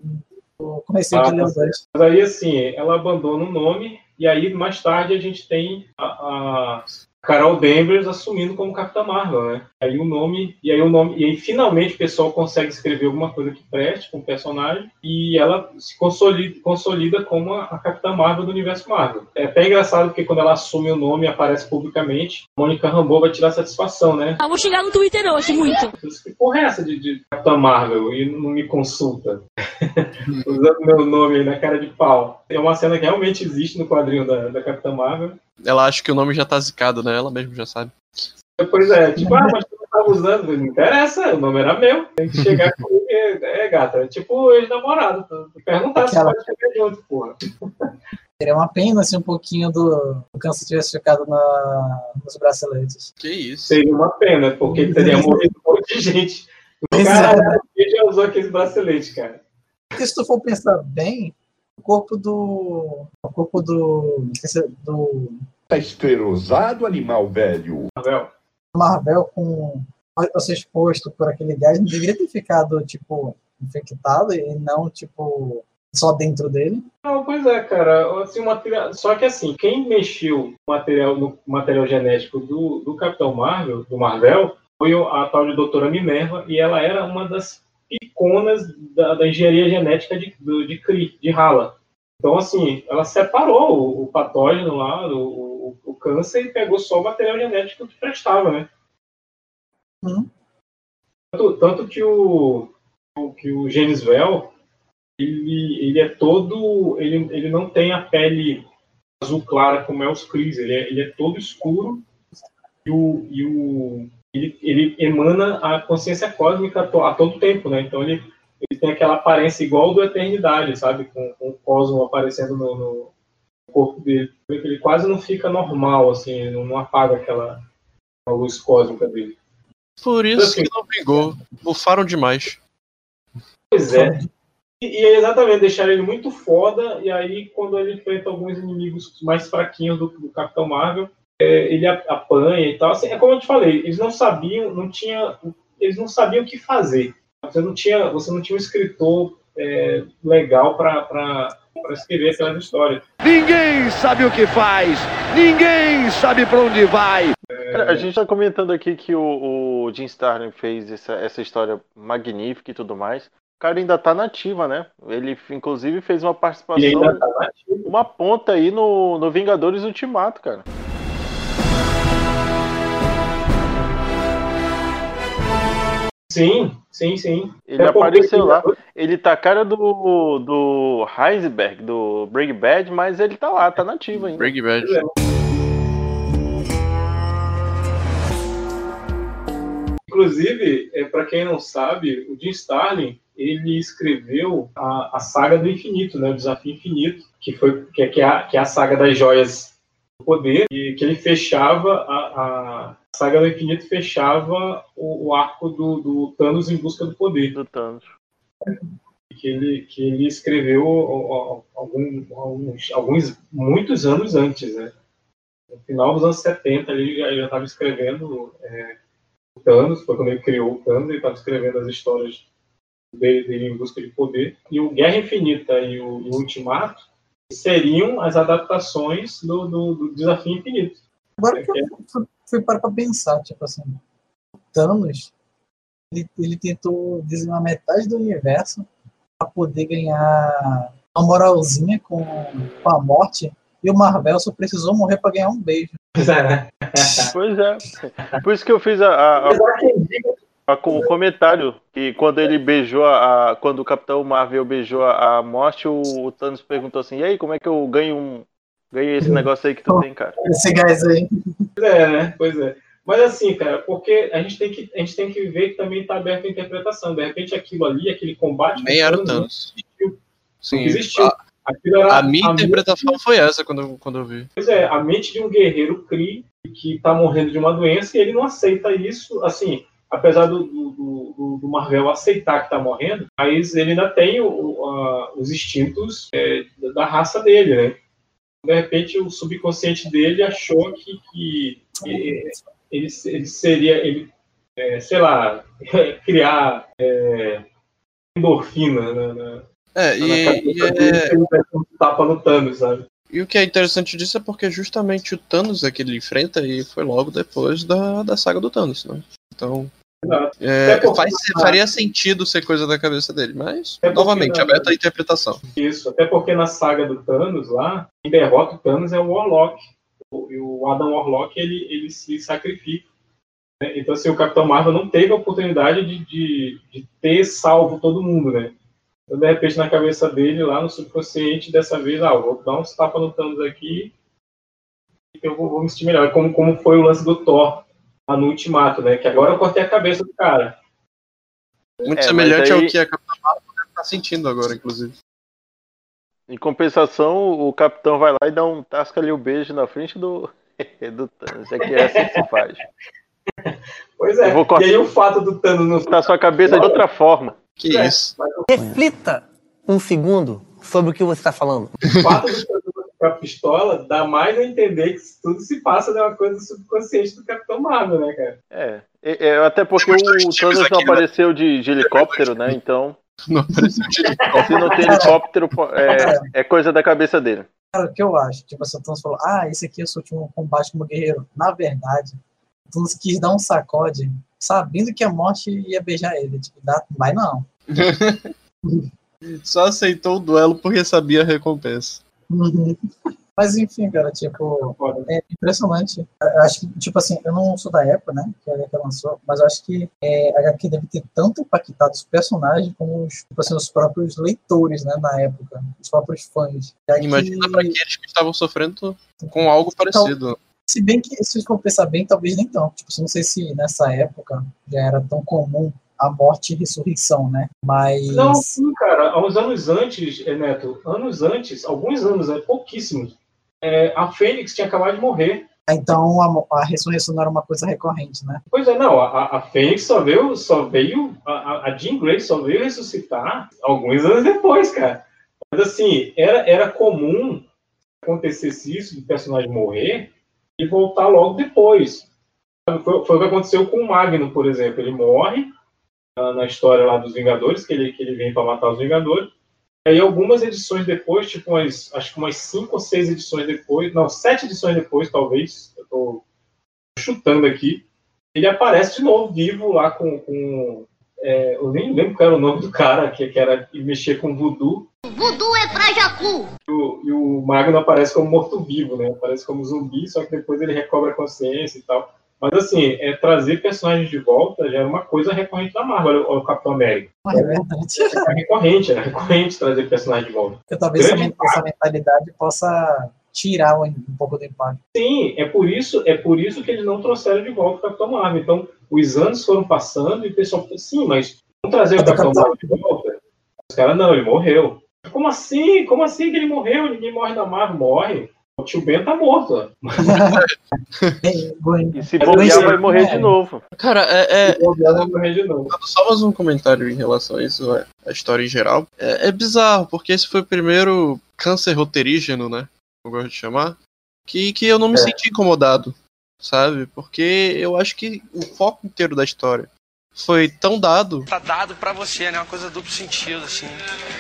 eu comecei Ah, a ler tá os dois. Mas aí, assim, ela abandona o nome, e aí mais tarde a gente tem a, a Carol Danvers assumindo como Capitã Marvel, né? Aí o nome, e aí o nome, e aí finalmente o pessoal consegue escrever alguma coisa que preste com o personagem, e ela se consolida, consolida como a, a Capitã Marvel do universo Marvel. É até engraçado porque quando ela assume o nome e aparece publicamente, Mônica Rambeau vai tirar satisfação, né? Ah, vou chegar no Twitter hoje, muito. [laughs] Que porra é essa de, de Capitã Marvel e não me consulta? [laughs] Usando meu nome aí na cara de pau. É uma cena que realmente existe no quadrinho da, da Capitã Marvel. Ela acha que o nome já tá zicado, né? Ela mesmo já sabe. Pois é, tipo, ah, mas tu não tava usando, não interessa, o nome era meu. Tem que chegar comigo, é, é gata. É tipo ex-namorado. Perguntar se Aquela- pode chegar junto, porra. Seria uma pena se um pouquinho do, do câncer tivesse ficado na, nos braceletes. Que isso? Seria uma pena, porque teria morrido um monte de gente. O cara ele já usou aqueles braceletes, cara. Porque se tu for pensar bem, o corpo do. O corpo do. esqueci, do Tá esterosado, animal velho. Marvel. Marvel com ao ser exposto por aquele gás não deveria ter ficado, tipo, infectado e não, tipo, só dentro dele. Não, pois é, cara. Assim, o material... Só que assim, quem mexeu no material, no material genético do, do Capitão Marvel, do Marvel, foi a tal de doutora Minerva, e ela era uma das iconas da, da engenharia genética de, do- de Kree, de Hala. Então, assim, ela separou o, o patógeno lá, o, o, o câncer, e pegou só o material genético que prestava, né? Hum. Tanto, tanto que o, o- que o Genisvel, ele, ele é todo. Ele, ele não tem a pele azul clara como é os Cris, ele é, ele é todo escuro e, o, e o, ele, ele emana a consciência cósmica a, to- a todo tempo, né? Então ele, ele tem aquela aparência igual do Eternidade, sabe? Com, com o cosmo aparecendo no, no corpo dele. Ele quase não fica normal, assim, não, apaga aquela luz cósmica dele. Por isso que não vingou. Bufaram demais. Pois é. E, e é exatamente, deixaram ele muito foda, e aí quando ele enfrenta alguns inimigos mais fraquinhos do, do Capitão Marvel, é, ele apanha e tal. Assim, é como eu te falei, eles não sabiam, não tinha, eles não sabiam o que fazer. Você não tinha, você não tinha um escritor é, legal para escrever aquelas histórias. Ninguém sabe o que faz, ninguém sabe pra onde vai. Cara, a gente tá comentando aqui que o, o Jim Starlin fez essa, essa história magnífica e tudo mais. cara ainda tá nativa, né? Ele, inclusive, fez uma Ele participação, ainda tá uma ponta aí no, no Vingadores Ultimato, cara. Sim, sim, sim. Ele É apareceu lá. Vingadores- Ele tá a cara do, do Heisenberg, do Breaking Bad, mas ele tá lá, tá nativo ainda. Breaking Bad. Inclusive, é, para quem não sabe, o Jim Starlin ele escreveu a, a saga do infinito, né, o Desafio Infinito, que foi que é, que é a, que é a saga das joias do poder e que ele fechava a, a saga do infinito fechava o, o arco do, do Thanos em busca do poder. Do Thanos. Que ele que ele escreveu algum- alguns, alguns muitos anos antes, né? No final dos anos 70 ele já estava escrevendo é, o Thanos, foi quando ele criou o Thanos, ele estava escrevendo as histórias dele, dele em busca de poder. E o Guerra Infinita e o, e o Ultimato seriam as adaptações do, do, do Desafio Infinito. Agora que eu fui, parar pra pensar, tipo assim, o Thanos, ele, ele tentou dizimar metade do universo pra poder ganhar uma moralzinha com, com a morte, e o Marvel só precisou morrer pra ganhar um beijo. [laughs] Pois é. Por isso que eu fiz a, a- a- a- o comentário que quando ele beijou a, Quando o Capitão Marvel beijou a, a morte, o, o Thanos perguntou assim: E aí, como é que eu ganho um. Ganho esse negócio aí que tu tem, cara? Esse gás aí. Pois é, né? Pois é. Mas assim, cara, porque a gente tem que, a gente tem que ver que também está aberto a interpretação. De repente aquilo ali, aquele combate. Nem era o não Thanos. existiu. Sim. Não existiu. A, Aquilo era a minha mente- interpretação foi essa quando, eu- quando eu vi. Pois é, a mente de um guerreiro Kree que está morrendo de uma doença e ele não aceita isso, assim, apesar do, do, do- do Marvel aceitar que está morrendo, mas ele ainda tem o- a- os instintos é, da raça dele, né? De repente o subconsciente dele achou que, que ele, ele seria, ele, é, sei lá, [laughs] criar é, endorfina na, na, É, na e, cabeça e dele, é- tapa no Thanos, sabe? e o que é interessante disso é porque justamente o Thanos é que ele enfrenta e foi logo depois da, da saga do Thanos, né? Então. É, porque- faz, faria sentido ser coisa da cabeça dele, mas, porque novamente, na- aberto à interpretação. Isso, até porque na saga do Thanos lá, quem derrota o Thanos é o Warlock. O, e o Adam Warlock, ele, ele se sacrifica. né? Então, assim, o Capitão Marvel não teve a oportunidade de, de, de ter salvo todo mundo, né? Então, de repente, na cabeça dele, lá no subconsciente, dessa vez, ah, vou dar uns tapas no Thanos aqui e eu vou, vou me sentir melhor. Como, como foi o lance do Thor lá no Ultimato, né? Que agora eu cortei a cabeça do cara. Muito É, semelhante aí- ao que a Capitã Marvel estar sentindo agora, inclusive. Em compensação, o Capitão vai lá e dá um tasca ali o beijo na frente do, [laughs] do Thanos. É que é assim que se faz. Pois é. Eu vou E aí o fato do Thanos não Tá sua cabeça de outra forma. Que É, isso. Reflita um segundo sobre o que você está falando. o fato do com a pistola dá mais a entender que tudo se passa de uma coisa subconsciente do Capitão Marvel, né, cara? É, é, é, até porque o Thanos não apareceu de, de helicóptero, né? Então, Não apareceu de se não tem helicóptero, é, é coisa da cabeça dele. Cara, o que eu acho? Tipo assim, o Thanos falou, ah, esse aqui é o seu último combate como guerreiro. Na verdade, o Thanos quis dar um sacode, sabendo que a morte ia beijar ele. Tipo, dá, vai não. [laughs] Só aceitou o duelo porque sabia a recompensa. Uhum. Mas enfim, cara, tipo, é impressionante. Eu acho que, tipo assim, eu não sou da época, né, que a HQ lançou, mas eu acho que é, a HQ deve ter tanto impactado os personagens como os, tipo assim, os próprios leitores, né, na época, os próprios fãs. Imagina pra aqueles que estavam sofrendo com algo parecido. Se bem que, se for pensar bem, talvez nem tanto. Tipo, não sei se nessa época já era tão comum a morte e ressurreição, né? Mas. Não, sim, cara. Há uns anos antes, eh, Neto, anos antes, alguns anos, é, pouquíssimos, é, a Fênix tinha acabado de morrer. Então a, a ressurreição não era uma coisa recorrente, né? Pois é, não, a, a Fênix só veio, só veio, a, a- Jean Grey só veio ressuscitar alguns anos depois, cara. Mas assim, era, era comum acontecesse isso, do personagem morrer e voltar logo depois. Foi, foi o que aconteceu com o Magno, por exemplo. Ele morre na história lá dos Vingadores, que ele, que ele vem para matar os Vingadores. Aí algumas edições depois, tipo umas, acho que umas cinco ou seis edições depois, não, sete edições depois, talvez, eu tô chutando aqui, ele aparece de novo vivo lá com, com, é, eu nem lembro qual era o nome do cara, que, que era que mexia com voodoo. Voodoo é pra Jacu. E o, e o Magno aparece como morto-vivo, né? Aparece como zumbi, só que depois ele recobra a consciência e tal. Mas assim, é, trazer personagens de volta já é uma coisa recorrente da Marvel, o Capitão América. É verdade. É recorrente, é recorrente trazer personagem de volta. Porque talvez essa, Grande essa mentalidade possa tirar um, um pouco do impacto. Sim, é por isso, é por isso que eles não trouxeram de volta o Capitão Marvel. Então, os anos foram passando e o pessoal falou, sim, mas vamos trazer o Capitão Marvel de volta? Os caras, não, ele morreu. Como assim? Como assim que ele morreu? Ninguém morre na Marvel, morre. O tio Ben tá morto. [laughs] E se bobear, vai morrer de novo. Cara, é. é- vai morrer de novo. Só mais um comentário em relação a isso, a a história em geral. É, é bizarro, porque esse foi o primeiro câncer roteirígeno, né? Eu gosto de chamar. Que, que eu não me É. senti incomodado, sabe? Porque eu acho que o foco inteiro da história foi tão dado Tá dado pra você, né? Uma coisa duplo sentido, assim.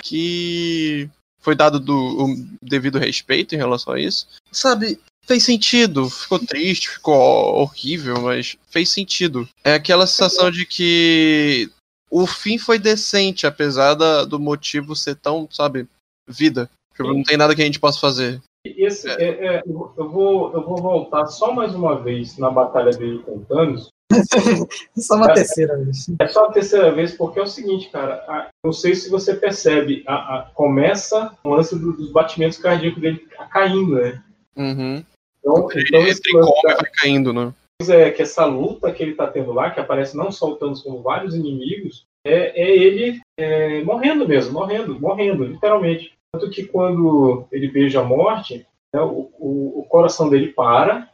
que foi dado do o devido respeito em relação a isso. Sabe, fez sentido. Ficou triste, ficou horrível, mas fez sentido. É aquela sensação de que o fim foi decente, apesar da- do motivo ser tão, sabe, vida. Tipo, não tem nada que a gente possa fazer. Esse, é, é, eu, eu vou, eu vou voltar só mais uma vez na batalha dele com Thanos. [laughs] Só uma É. terceira vez. É só a terceira vez, porque é o seguinte, cara. a- não sei se você percebe, a, a- começa o lance do- dos batimentos cardíacos dele caindo, né? Uhum. Então, então lance come da- vai caindo, né? Pois é que essa luta que ele tá tendo lá, que aparece não só o Thanos como vários inimigos, é, é ele é, morrendo mesmo, morrendo, morrendo, literalmente. Tanto que quando ele beija a morte, né, o, o, o coração dele para,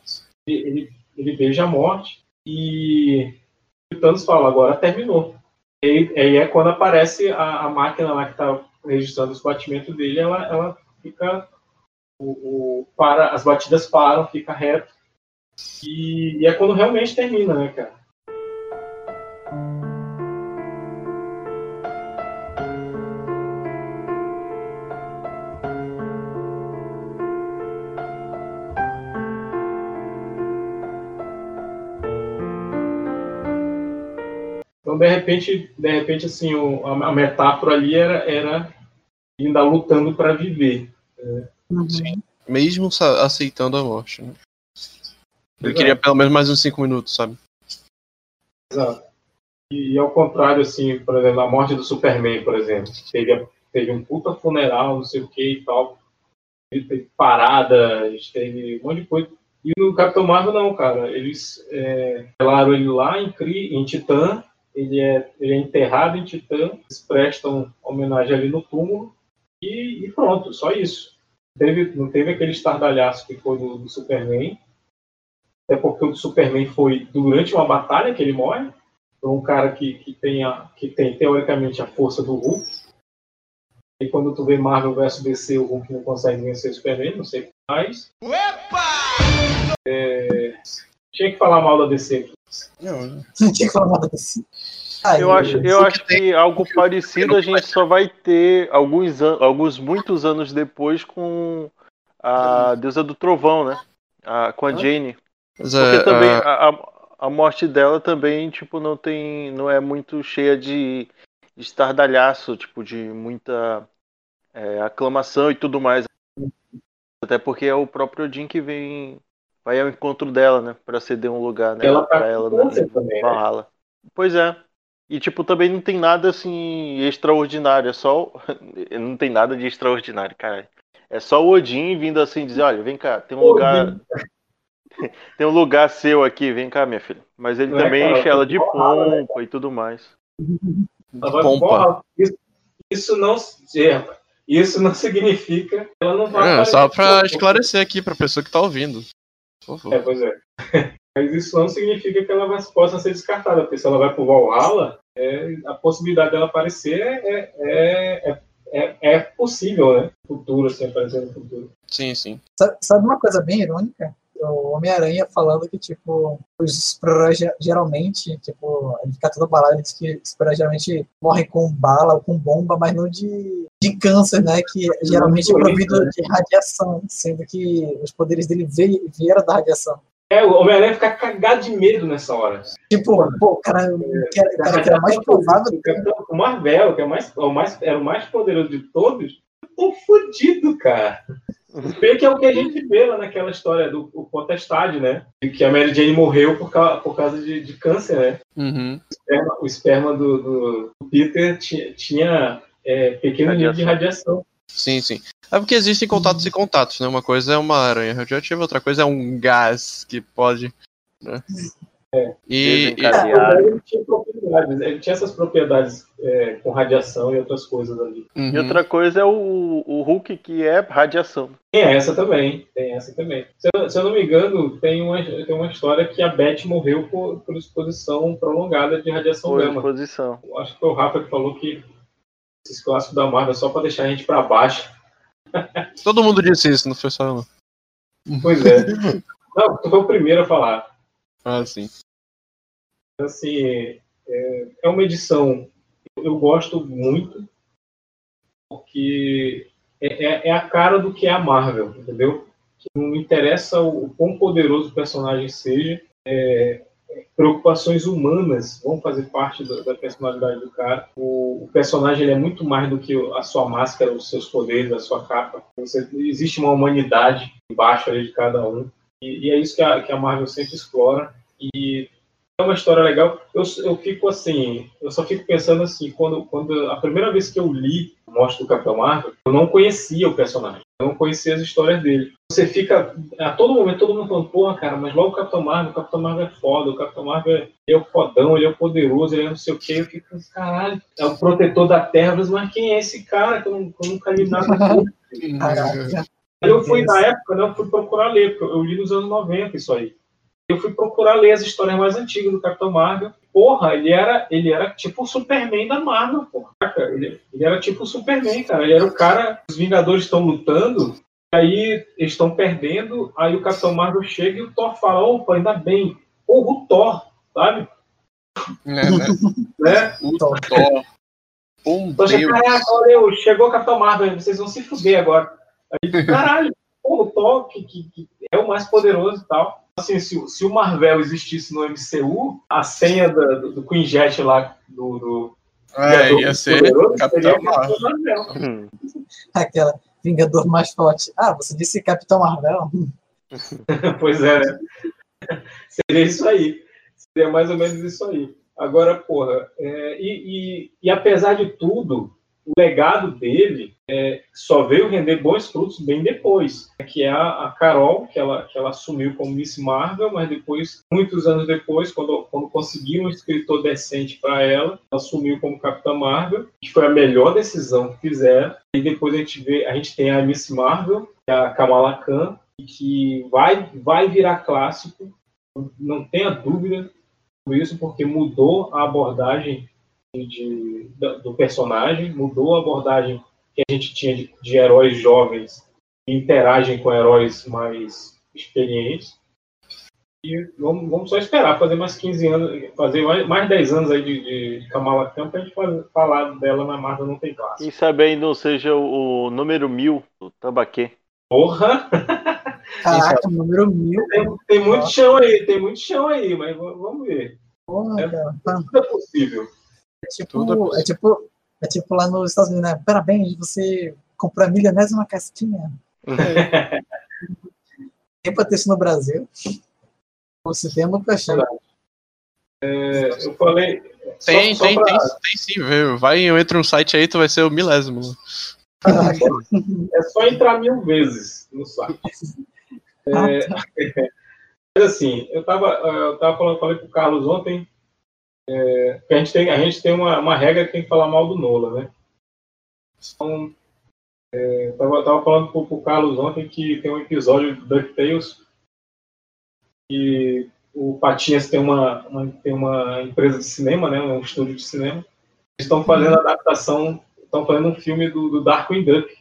ele, ele, ele beija a morte e o Thanos fala, agora terminou. E aí, é quando aparece a, a máquina lá que tá registrando os batimentos dele, ela, ela fica. O, o- para, as batidas param, fica reto. E, e é quando realmente termina, né, cara? Então, de repente, de repente assim, o- a, a metáfora ali era, era ainda lutando para viver. né? Sim. Mesmo aceitando a morte, né? Ele Exato. queria pelo menos mais uns 5 minutos, sabe? Exato. E, e ao contrário, assim, por exemplo, a morte do Superman, por exemplo, teve, teve um puta funeral, não sei o que e tal, ele teve paradas, teve um monte de coisa. E no Capitão Marvel não, cara. Eles é, ele lá em, Cri- em Titã, ele é, ele é enterrado em Titã, eles prestam homenagem ali no túmulo e, e pronto, só isso. Teve, não teve aquele estardalhaço que foi do, do Superman, até porque o do Superman foi durante uma batalha que ele morre. Um cara que, que, tem a, que tem, teoricamente, a força do Hulk. E quando tu vê Marvel vs DC, o Hulk não consegue vencer o Superman, não sei o que mais. É, tinha que falar mal da DC aqui. Tinha que falar mal desse. Ah, Eu acho, eu acho que algo parecido a gente só vai ter alguns, alguns muitos anos depois com a deusa do trovão, né? A- com a Jane. Mas, Porque é, também a- a, a- a morte dela também, tipo, não tem. não é muito cheia de, de estardalhaço, tipo, de muita é, aclamação e tudo mais. Até porque é o próprio Odin que vem. Vai ao encontro dela, né? Pra ceder um lugar né, Ela tá pra ela também, né? Valhalla. Pois é. E tipo, também não tem nada assim extraordinário, é só. [laughs] não tem nada de extraordinário, cara. É só o Odin vindo assim dizer, olha, vem cá, tem um lugar. [laughs] tem um lugar seu aqui, vem cá, minha filha. Mas ele Não é, também cara, enche ela de né? pompa e tudo mais. Pompa. porra, Isso, isso não é, isso não [laughs] significa que ela não vai É, só novo. esclarecer aqui pra pessoa que tá ouvindo. Por favor. É, pois é. [laughs] Mas isso não significa que ela vai, possa ser descartada, porque se ela vai pro Valhalla, é, a possibilidade dela aparecer é, é, é, é, é possível, né? Futuro, assim, aparecer no futuro. Sim, sim. Sabe, sabe uma coisa bem irônica? O Homem-Aranha falando que, tipo, os super-heróis ge- geralmente, tipo, ele fica todo balado, ele diz que os super-heróis geralmente morrem com bala ou com bomba, mas não de, de câncer, né? Que geralmente é provido de radiação, sendo que os poderes dele veio, vieram da radiação. É, o Homem-Aranha fica cagado de medo nessa hora. Tipo, pô, o cara, o cara, o cara que era mais provável. O Marvel, que é mais, o mais, era o mais poderoso de todos, eu tô fudido, cara. Vê que é o que a gente vê lá naquela história do o Potestade, né? Que a Mary Jane morreu por, ca- por causa de, de câncer, né? Uhum. O esperma, o esperma do, do- do Peter tinha, tinha é, pequeno nível de radiação. Sim, sim. É porque existem contatos e contatos, né? Uma coisa é uma aranha radioativa, outra coisa é um gás que pode. Né? É. E, ele tinha propriedades, ele tinha essas propriedades é, com radiação e outras coisas ali. Uhum. E outra coisa é o, o Hulk, que é radiação. Tem essa também, tem essa também. Se eu, se eu não me engano, tem uma, tem uma história que a Beth morreu por, por exposição prolongada de radiação Por gama. exposição. Eu Acho que foi o Rafa que falou que esses clássicos da Marvel é só pra deixar a gente pra baixo. Todo mundo disse isso, não foi só eu. Pois é. Não, tu foi o primeiro a falar. Ah, sim. Assim, é, é uma edição que eu gosto muito, porque é, é- é a cara do que é a Marvel, entendeu? Que não interessa o, o quão poderoso o personagem seja, é, preocupações humanas vão fazer parte da, da personalidade do cara. O, o personagem é muito mais do que a sua máscara, os seus poderes, a sua capa. Você- existe uma humanidade embaixo de cada um. E, e é isso que a, que a Marvel sempre explora. E é uma história legal. Eu, eu fico assim, eu só fico pensando assim, quando, quando a primeira vez que eu li o Monstro do Capitão Marvel, eu não conhecia o personagem, eu não conhecia as histórias dele. Você fica, a todo momento, todo mundo falando, porra, cara, mas logo o Capitão Marvel, o Capitão Marvel é foda, o Capitão Marvel é, ele é o fodão, ele é o poderoso, ele é não sei o quê. Eu fico, caralho, é o protetor da Terra, mas, quem é esse cara que eu, eu nunca li nada? [laughs] Caraca. Aí eu fui, na época, né, eu fui procurar ler, porque eu li nos anos 90 isso aí. Eu fui procurar ler as histórias mais antigas do Capitão Marvel. Porra, ele era, ele era tipo o Superman da Marvel, porra. Ele, ele era tipo o Superman, cara. Ele era o cara, os Vingadores estão lutando, aí eles estão perdendo, aí o Capitão Marvel chega e o Thor fala, opa, ainda bem. Porra, o Thor, sabe? Né, né? [laughs] Né? O Thor. Um Então, Deus. caraca, olha, chegou o Capitão Marvel, vocês vão se fuder agora. Aí, caralho, pô, o Thor, que, que- que é o mais poderoso e tal. Assim, se, o- se o Marvel existisse no MCU, a senha da- do, do Queen Jet lá, do... do É, ia ser Poderoso, Marvel. Capitão Marvel. [laughs] Aquela Vingador mais forte. Ah, você disse Capitão Marvel? [laughs] pois é, né? [laughs] Seria isso aí. Seria mais ou menos isso aí. Agora, porra, é, e, e- e apesar de tudo, o legado dele é, só veio render bons frutos bem depois. Que é a, a Carol, que ela, que ela assumiu como Miss Marvel, mas depois, muitos anos depois, quando, quando conseguiram um escritor decente para ela, assumiu como Capitã Marvel, que foi a melhor decisão que fizeram. E depois a gente vê, a gente tem a Miss Marvel, é a Kamala Khan, que vai, vai virar clássico, não tenha dúvida isso, porque mudou a abordagem de- do personagem, mudou a abordagem que a gente tinha de, de heróis jovens que interagem com heróis mais experientes. E vamos, vamos só esperar fazer mais 15 anos, fazer mais, mais 10 anos aí de, de Kamala Khan pra gente faz- falar dela na Marvel não tem classe. Quem sabe aí não seja o, o número mil do Tambaquê. Porra! [laughs] Caraca, número mil. Tem, tem muito chão aí, tem muito chão aí, mas vamos ver. Porra, cara. Tudo é possível. É tipo, é tipo, é tipo lá nos Estados Unidos, né? Parabéns, você comprou a milionésima casquinha. Tem pra ter isso no Brasil. Você tem nunca achei. É, eu falei. Tem, só tem, pra- tem, tem sim, viu? Vai, entra um site aí, tu vai ser o milésimo. É só entrar mil vezes no site. É, [laughs] mas assim, eu tava, eu tava falando, falei pro Carlos ontem é, a gente tem, a gente tem uma, uma regra que tem que falar mal do Nola, né? Então, é, eu tava, tava falando pro, pro Carlos ontem que tem um episódio do DuckTales que o Patinhas tem uma, uma- tem uma empresa de cinema, né? Um estúdio de cinema. Eles estão fazendo a adaptação, estão fazendo um filme do, do Darkwing Duck.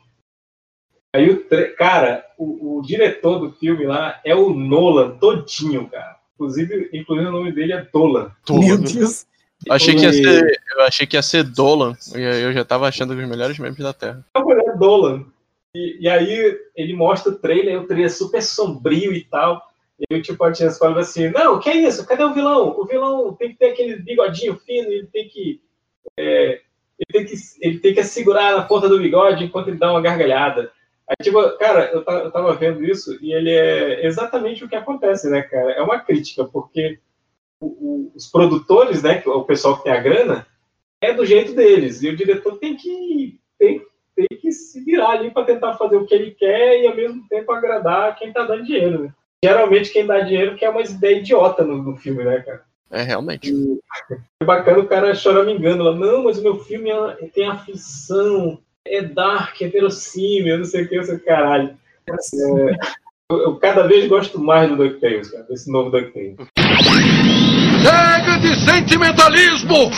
Aí o cara, o, o diretor do filme lá é o Nolan todinho, cara. Inclusive, inclusive o nome dele é Dolan. Meu Deus. Eu achei que ia E- ser, eu achei que ia ser Dolan. E aí eu já tava achando os melhores memes da Terra. É o é Dolan. E, e aí ele mostra o trailer, o trailer é super sombrio e tal. E o Tio Patinhas falava assim, não, que é isso? Cadê o vilão? O vilão tem que ter aquele bigodinho fino, ele tem que... é, ele, tem que ele tem que segurar na ponta do bigode enquanto ele dá uma gargalhada. Aí, tipo, cara, eu, eu tava vendo isso e ele é exatamente o que acontece, né, cara? É uma crítica, porque o- o- os produtores, né, o pessoal que tem a grana, é do jeito deles. E o diretor tem que, tem, tem que se virar ali para tentar fazer o que ele quer e ao mesmo tempo agradar quem tá dando dinheiro, né? Geralmente quem dá dinheiro quer umas ideias idiota no, no filme, né, cara? É, realmente. É bacana o cara choramingando lá, não, mas o meu filme é- tem aflição, é dark, é verossímil, não sei o que, eu sei caralho. É, eu, eu cada vez gosto mais do DuckTales, cara, desse novo DuckTales. Chega de sentimentalismo!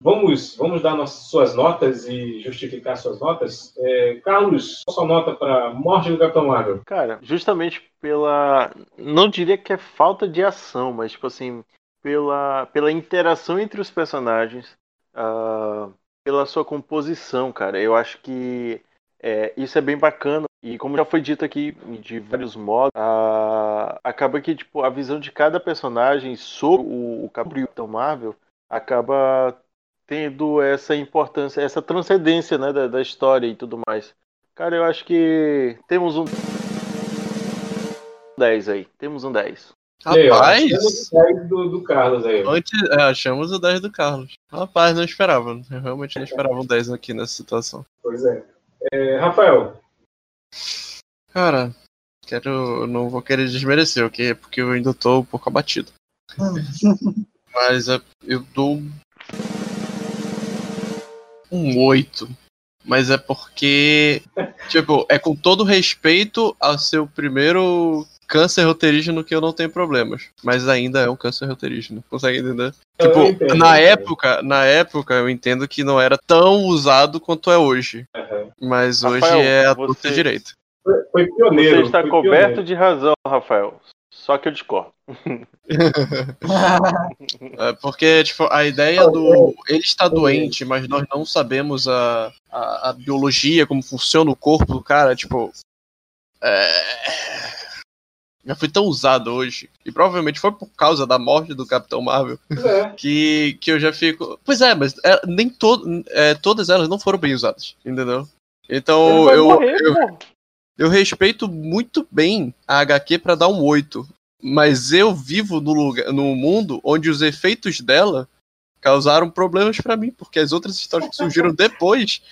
Vamos, vamos dar nossas, suas notas e justificar suas notas. É, Carlos, qual sua nota para Morte do Capitão Marvel? Cara, justamente pela. Não diria que é falta de ação, mas, tipo assim, pela, pela interação entre os personagens, ah, pela sua composição, cara. Eu acho que é, isso é bem bacana. E como já foi dito aqui de vários modos, ah, acaba que tipo, a visão de cada personagem sobre o, o Capitão Marvel acaba tendo essa importância, essa transcendência né, da, da história e tudo mais. Cara, eu acho que temos um 10 aí. Temos um 10. Aí, Rapaz, achamos o 10 do, do Carlos aí. antes, é, achamos o 10 do Carlos. Rapaz, não esperava. Eu realmente não esperava um 10 aqui nessa situação. Pois é. É, Rafael, Cara, quero. eu Não vou querer desmerecer, ok? Porque eu ainda tô um pouco abatido. [laughs] Mas é, eu dou um 8. Mas é porque, tipo, é com todo respeito ao seu primeiro câncer roteirígeno que eu não tenho problemas. Mas ainda é um câncer roteirígeno. [laughs] Consegue entender? Eu Tipo, entendo, na época, na época eu entendo que não era tão usado quanto é hoje. Aham. Mas Rafael, hoje é a você- direito. foi, pioneiro. Você está coberto pioneiro. de razão, Rafael. Só que eu discordo. [laughs] É, porque, tipo, a ideia do. Ele está doente, mas nós não sabemos a, a, a biologia, como funciona o corpo do cara, tipo. É... Já foi tão usado hoje. E provavelmente foi por causa da morte do Capitão Marvel é. que, que eu já fico. Pois é, mas é, nem to, é, todas elas não foram bem usadas, entendeu? Então eu, morrer, eu, pô. eu respeito muito bem a HQ pra dar um 8. Mas eu vivo no, lugar, no mundo onde os efeitos dela causaram problemas pra mim, porque as outras histórias que surgiram [laughs] depois.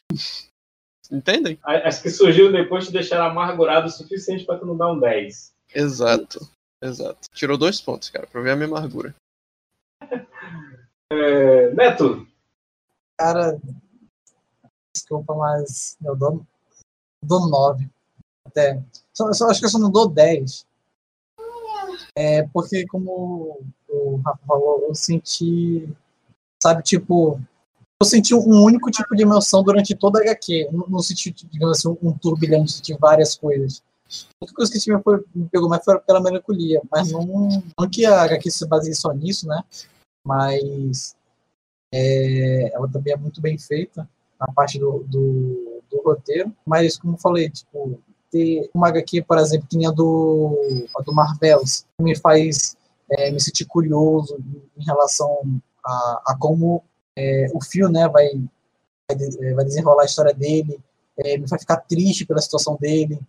Entendem? As que surgiram depois te deixaram amargurado o suficiente pra tu não dar um 10. Exato. Exato. Tirou dois pontos, cara, pra ver a minha amargura. É, Neto, Cara, desculpa, mas eu dou, dou 9. Até. Só, só- acho que eu só não dou 10. É porque, como o Rafa falou, eu senti. Sabe, tipo. Eu senti um único tipo de emoção durante toda a HQ. Não, não senti, digamos assim, um turbilhão de várias coisas. A única coisa que tive foi, me pegou mais foi pela melancolia. Mas não, não que a HQ se baseie só nisso, né? Mas é, ela também é muito bem feita na parte do, do, do roteiro. Mas, como eu falei, tipo, ter uma HQ, por exemplo, que nem a do, a do Marvels, me faz é, me sentir curioso em relação a, a como é, o fio né, vai, de- vai desenrolar a história dele, é, me faz ficar triste pela situação dele,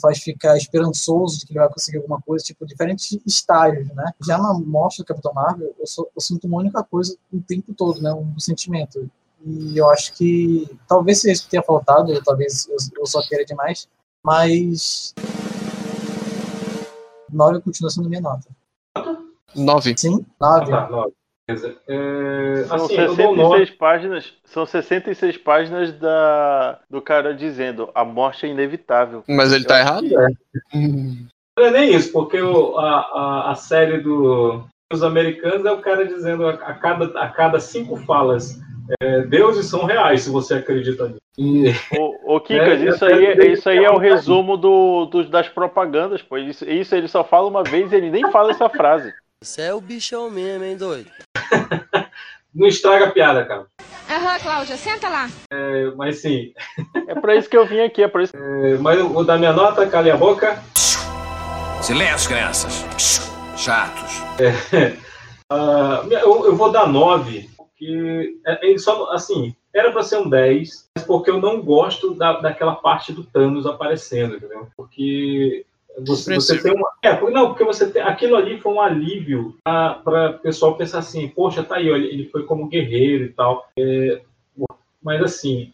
faz ficar esperançoso de que ele vai conseguir alguma coisa, tipo, diferentes estágios, né? Já na morte do Capitão Marvel, eu, só- eu sinto uma única coisa o tempo todo, né? Um sentimento. E eu acho que talvez seja isso que tenha faltado, ou talvez eu, eu só queira demais, mas 9 continua sendo minha nota. 9. Sim, ah, 9. tá, nove. Beleza. É, São assim, eu dou 66 páginas. São 66 páginas da, do cara dizendo a morte é inevitável. Mas ele Eu tá errado? que- Não é nem isso, porque o- a, a, a série do, dos americanos é o cara dizendo a, a cada, a cada cinco falas é, deuses são reais, se você acredita nisso. E, [laughs] Ô, ô Kikas, É, isso aí, quero isso aí é o resumo do, dos- das propagandas, pô. Isso, isso ele só fala uma vez e ele nem fala essa frase. Você é o bichão mesmo, hein, doido? [laughs] não estraga a piada, cara. Aham, Cláudia, senta lá. É, mas sim. É pra isso que eu vim aqui, é por isso. É, mas eu vou dar minha nota, calem a boca. Silêncio, crianças. Chatos. [laughs] Ah, eu, eu vou dar 9, porque é, é só, assim, era para ser um 10, mas porque eu não gosto da, daquela parte do Thanos aparecendo, entendeu? Porque você, você tem uma. É, não, porque você tem. Aquilo ali foi um alívio para o pessoal pensar assim, poxa, tá aí, olha, ele foi como guerreiro e tal. É, mas assim,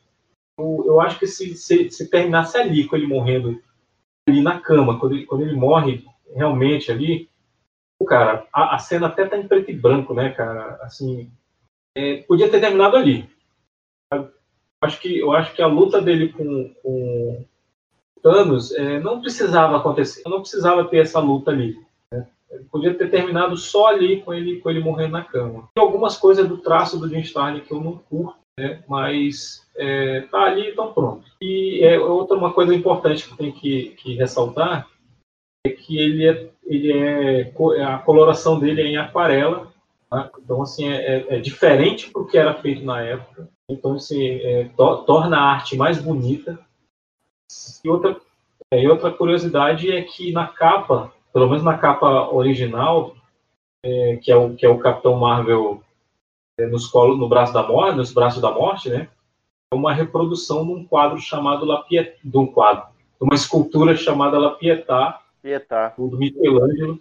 eu, eu acho que se, se, se terminasse ali com ele morrendo ali na cama, quando ele, quando ele morre realmente ali, cara, a, a cena até tá em preto e branco, né, cara? Assim, é, podia ter terminado ali. Eu acho que, eu acho que a luta dele com, com Thanos é, não precisava acontecer, não precisava ter essa luta ali. né? Podia ter terminado só ali com ele, com ele morrendo na cama. Tem algumas coisas do traço do Jim Starlin que eu não curto, né? mas é, tá ali, então pronto. E é, outra uma coisa importante que tem que, que ressaltar é que ele é, ele é co- a coloração dele é em aquarela, tá? então assim é, é- é diferente do que era feito na época. Então assim é, to- torna a arte mais bonita. E outra, é, e outra curiosidade é que na capa, pelo menos na capa original, é, que é o que é o Capitão Marvel é, nos colo, no braço da morte, nos braços da morte, né? É uma reprodução de um quadro chamado La Pietà, de um quadro, de uma escultura chamada La Pietà, Pietá. do Michelangelo,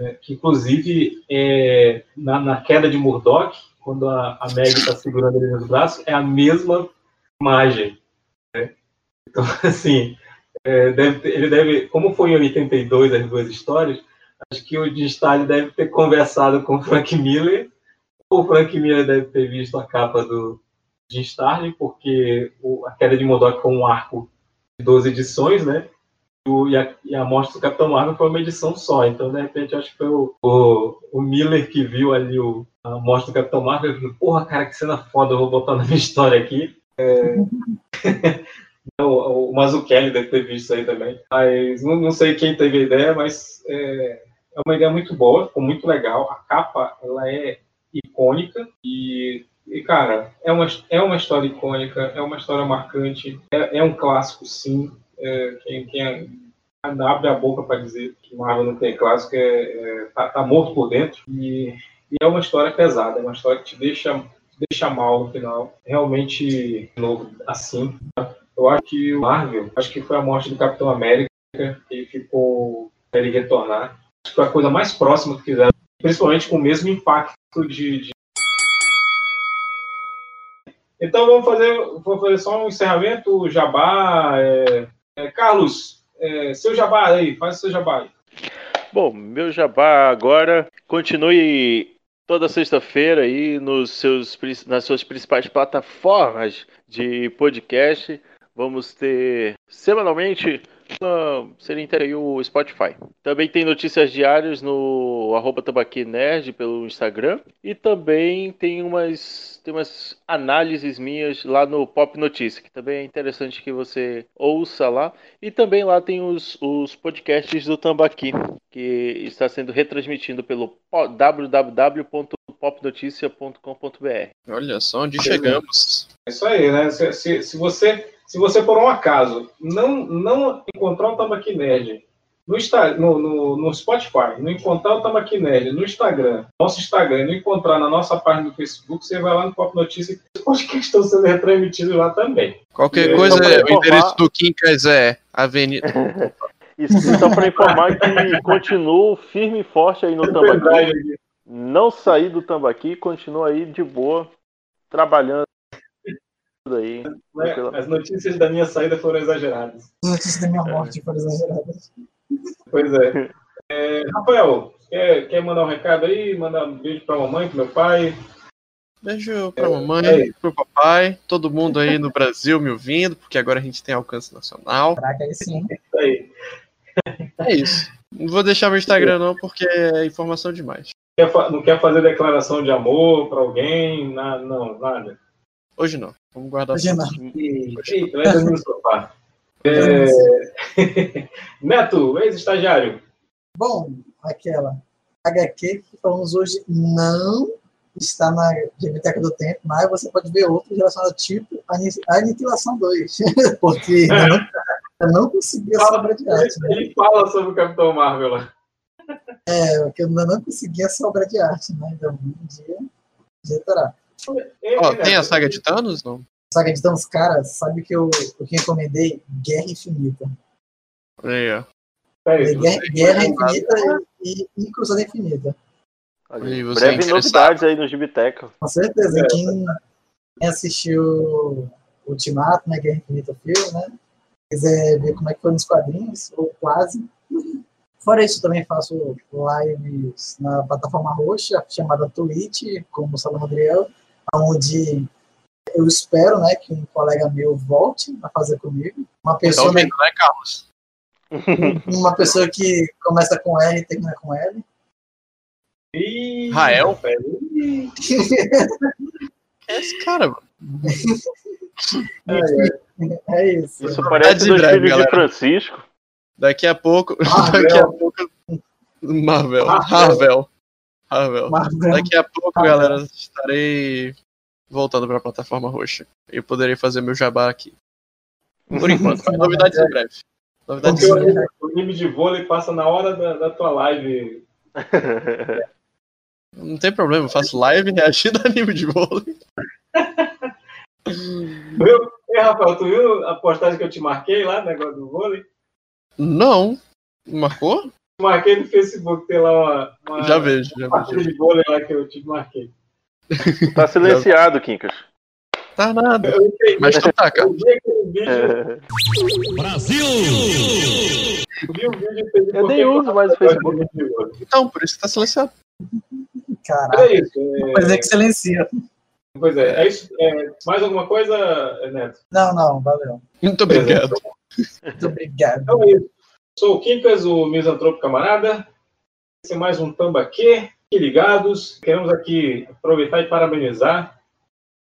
é, que inclusive é, na, na queda de Murdoch, quando a, a Meg está segurando ele nos braços, é a mesma imagem. Né? Então, [laughs] assim, é, deve ele deve, como foi em 82 as duas histórias, acho que o Jim Starlin deve ter conversado com o Frank Miller, ou o Frank Miller deve ter visto a capa do Jim Starlin, porque o- a queda de Murdoch foi um arco de 12 edições, né? e, a, e a morte do Capitão Marvel foi uma edição só. Então, de repente, acho que foi o, o, o Miller que viu ali o, a morte do Capitão Marvel e falou: Porra, cara, que cena foda, eu vou botar na minha história aqui. É... [laughs] o, Mazzucchelli deve ter visto isso aí também. Mas não, não sei quem teve a ideia, mas é, é uma ideia muito boa, ficou muito legal. A capa, ela é icônica e. E, cara, é uma, é uma história icônica, é uma história marcante, é, é um clássico, sim. É, quem, quem é- abre a boca para dizer que Marvel não tem clássico é, é- tá, tá morto por dentro. E, e é uma história pesada, é uma história que te deixa, deixa mal no final. Realmente, de novo, assim. Eu acho que o Marvel, acho que foi a morte do Capitão América que ficou pra ele retornar. Acho que foi a coisa mais próxima que fizeram, principalmente com o mesmo impacto de, de então vamos fazer, vou fazer só um encerramento, jabá. é, é, Carlos, é, seu jabá aí, faz o seu jabá aí. Bom, meu jabá agora continue toda sexta-feira aí nos seus, nas suas principais plataformas de podcast. Vamos ter semanalmente seria aí o Spotify. Também tem notícias diárias no arroba Tambaqui Nerd pelo Instagram. E também tem umas, tem umas análises minhas lá no Pop Notícia, que também é interessante que você ouça lá. E também lá tem os, os podcasts do Tambaqui, que está sendo retransmitido pelo po- www.popnoticia.com.br. Olha só onde chegamos. É isso aí, né? Se, se, se você, se você por um acaso não, não encontrar o Tambaqui Nerd no, no, no, no Spotify, não encontrar o Tambaqui Nerd no Instagram, nosso Instagram, não encontrar na nossa página do Facebook, você vai lá no Pop Notícia que os podcasts estão sendo retransmitidos lá também. Qualquer É, coisa, pra o informar- endereço do Quincas é Avenida. [laughs] E só para informar que continuo firme e forte aí no Tambaqui. Não saí do Tambaqui, continuo aí de boa, trabalhando aí. Né? As notícias da minha saída foram exageradas. As notícias da minha morte foram exageradas. Pois é. É, Rafael, quer, quer mandar um recado aí? Mandar um beijo pra mamãe, pro meu pai? Beijo pra É, mamãe, é. pro papai, todo mundo aí no Brasil me ouvindo, porque agora a gente tem alcance nacional. Caraca, aí sim. Isso aí. É isso. Não vou deixar meu Instagram não, porque é informação demais. Não quer fazer declaração de amor pra alguém? Na- não, nada. Hoje não. Vamos guardar Hoje não. Eita, vai dormir no sofá. É... [laughs] Neto, ex-estagiário. Bom, aquela HQ que falamos hoje não está na Biblioteca do Tempo, mas você pode ver outros relacionados tipo Aniquilação 2, [laughs] porque [laughs] eu não, eu não consegui essa obra de arte. Né? Ele fala sobre o Capitão Marvel lá. É, porque eu ainda não consegui essa obra de arte, né? Então, um dia, um dia terá. Ó, tem a saga de Thanos, não? Saga de Thanos, cara, sabe que eu, eu que encomendei? Guerra Infinita. Aí, ó. Guerra, Guerra Infinita e, e Cruzada Infinita. Você Breve interessado? novidades aí no Gibiteca. Com certeza. Quem, quem assistiu Ultimato, né? Guerra Infinita filme, né? Quiser ver como é que foi nos quadrinhos, ou quase. Fora isso, também faço lives na plataforma roxa, chamada Twitch, como o Salão Adriel, onde eu espero né, que um colega meu volte a fazer comigo. Uma Tá pessoa, ouvindo, né, Carlos? [laughs] uma pessoa que começa com R e termina com L. Ih, Rael? velho. [laughs] É esse cara, mano. É, é isso. Isso Tá parece de dos filhos de. Francisco. Daqui a pouco. Marvel. [laughs] Daqui a pouco. Marvel. Marvel. Marvel. Marvel. Daqui a pouco, Marvel. galera, estarei voltando para a plataforma roxa. Eu poderei fazer meu jabá aqui. Por enquanto, [laughs] mas novidades em breve. Novidades Porque em breve. o, anime de vôlei passa na hora da, da tua live. Não tem problema, eu faço live [laughs] reagindo a anime de vôlei. Viu? Ei, Rafael, tu viu a postagem que eu te marquei lá, negócio do vôlei? Não. Marcou? Marquei no Facebook, tem lá uma, uma Já vejo, já partida vejo. de vôlei lá que eu te marquei. Tá silenciado, Quincas. Tá nada. Mas tu tá, cara. Eu vi aquele vídeo, É. vi o vídeo e entendi Eu nem uso mais o Facebook. Então, por isso que tá silenciado. Mas Caraca. é isso. é- Pois é que silencia. Pois é, é isso. É, mais alguma coisa, Neto? Não, não, valeu. Muito obrigado. Muito obrigado. Então é isso. Sou o Quincas, o misantropo camarada. Esse é mais um Tambaquê. Fiquem ligados. Queremos aqui aproveitar e parabenizar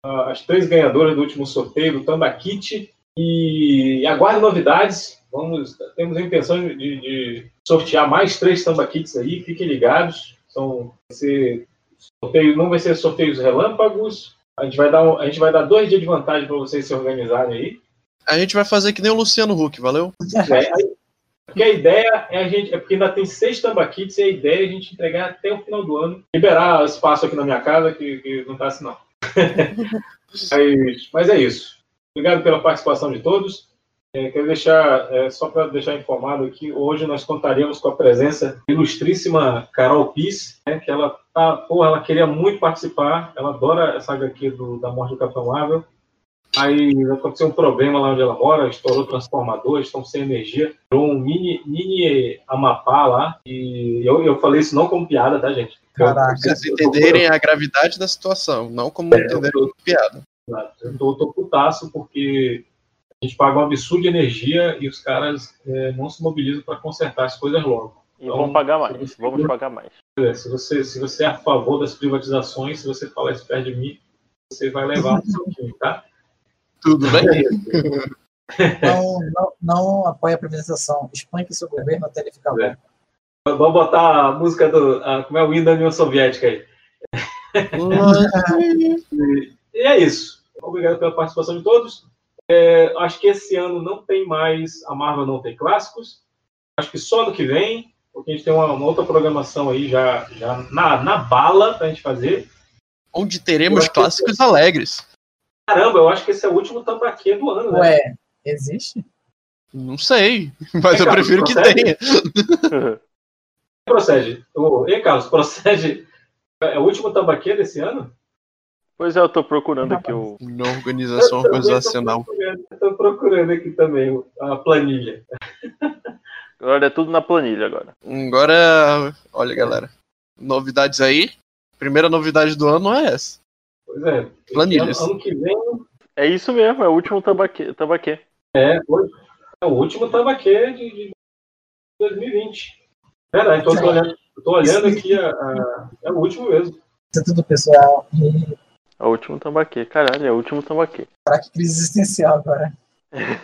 ah, as três ganhadoras do último sorteio do Tambakit. E aguarde novidades. Vamos, temos a intenção de, de sortear mais três Tambakits aí. Fiquem ligados. São, sorteio, não vai ser sorteios relâmpagos. A gente vai dar, a gente vai dar dois dias de vantagem para vocês se organizarem aí. A gente vai fazer que nem o Luciano Huck, valeu? É, porque a ideia é a gente. É porque ainda tem seis tambakits e a ideia é a gente entregar até o final do ano. Liberar espaço aqui na minha casa, que, que não tá assim não. [laughs] mas, mas é isso. Obrigado pela participação de todos. É, quero deixar, é, só para deixar informado aqui, hoje nós contaremos com a presença da ilustríssima Carol Piss, né, que ela tá, porra, ela queria muito participar, ela adora essa HQ do, da morte do Capitão Marvel. Aí aconteceu um problema lá onde ela mora, estourou o transformador, estão sem energia, virou um mini, mini Amapá lá. E eu, eu falei isso não como piada, tá, gente? Caraca. Vocês entenderem a gravidade da situação, não como entenderem como piada. Eu tô, tô putaço porque a gente paga um absurdo de energia e os caras é, não se mobilizam para consertar as coisas logo. E vamos pagar mais. Vamos pagar mais. É, Se você, se você é a favor das privatizações, se você falar isso perto de mim, você vai levar um pouquinho, tá? Tudo bem? Não, não, não apoia a privatização. Espanque seu governo até ele ficar bom. É. Vamos botar a música do. A, como é o hino da União Soviética aí. E, [laughs] e é isso. Obrigado pela participação de todos. É, acho que esse ano não tem mais. A Marvel não tem clássicos. Acho que só ano que vem, porque a gente tem uma, uma outra programação aí já, já na, na bala pra gente fazer. Onde teremos clássicos alegres. Caramba, eu acho que esse é o último tambaquê do ano, né? Ué, existe? Não sei, [laughs] mas eu Carlos, prefiro que procede? tenha. [laughs] Procede. Ei, Carlos, procede. É o último tambaquê desse ano? Pois é, eu tô procurando aqui o. Na organização Eu também tô organizacional. procurando- eu Tô procurando aqui também a planilha. Agora é tudo na planilha agora. Agora, olha, galera. Novidades aí. Primeira novidade do ano é essa. Pois é. Planilhas. Ano, ano que vem É isso mesmo, é o último tabaque. tabaquê. é, hoje, é o último tambaquê de, de 2020. Verdade, então eu tô olhando, eu tô olhando aqui, a, a- é o último mesmo. Isso é tudo pessoal. E, É o último tabaquê. Caralho, é o último tabaquê. caraca, que crise existencial agora.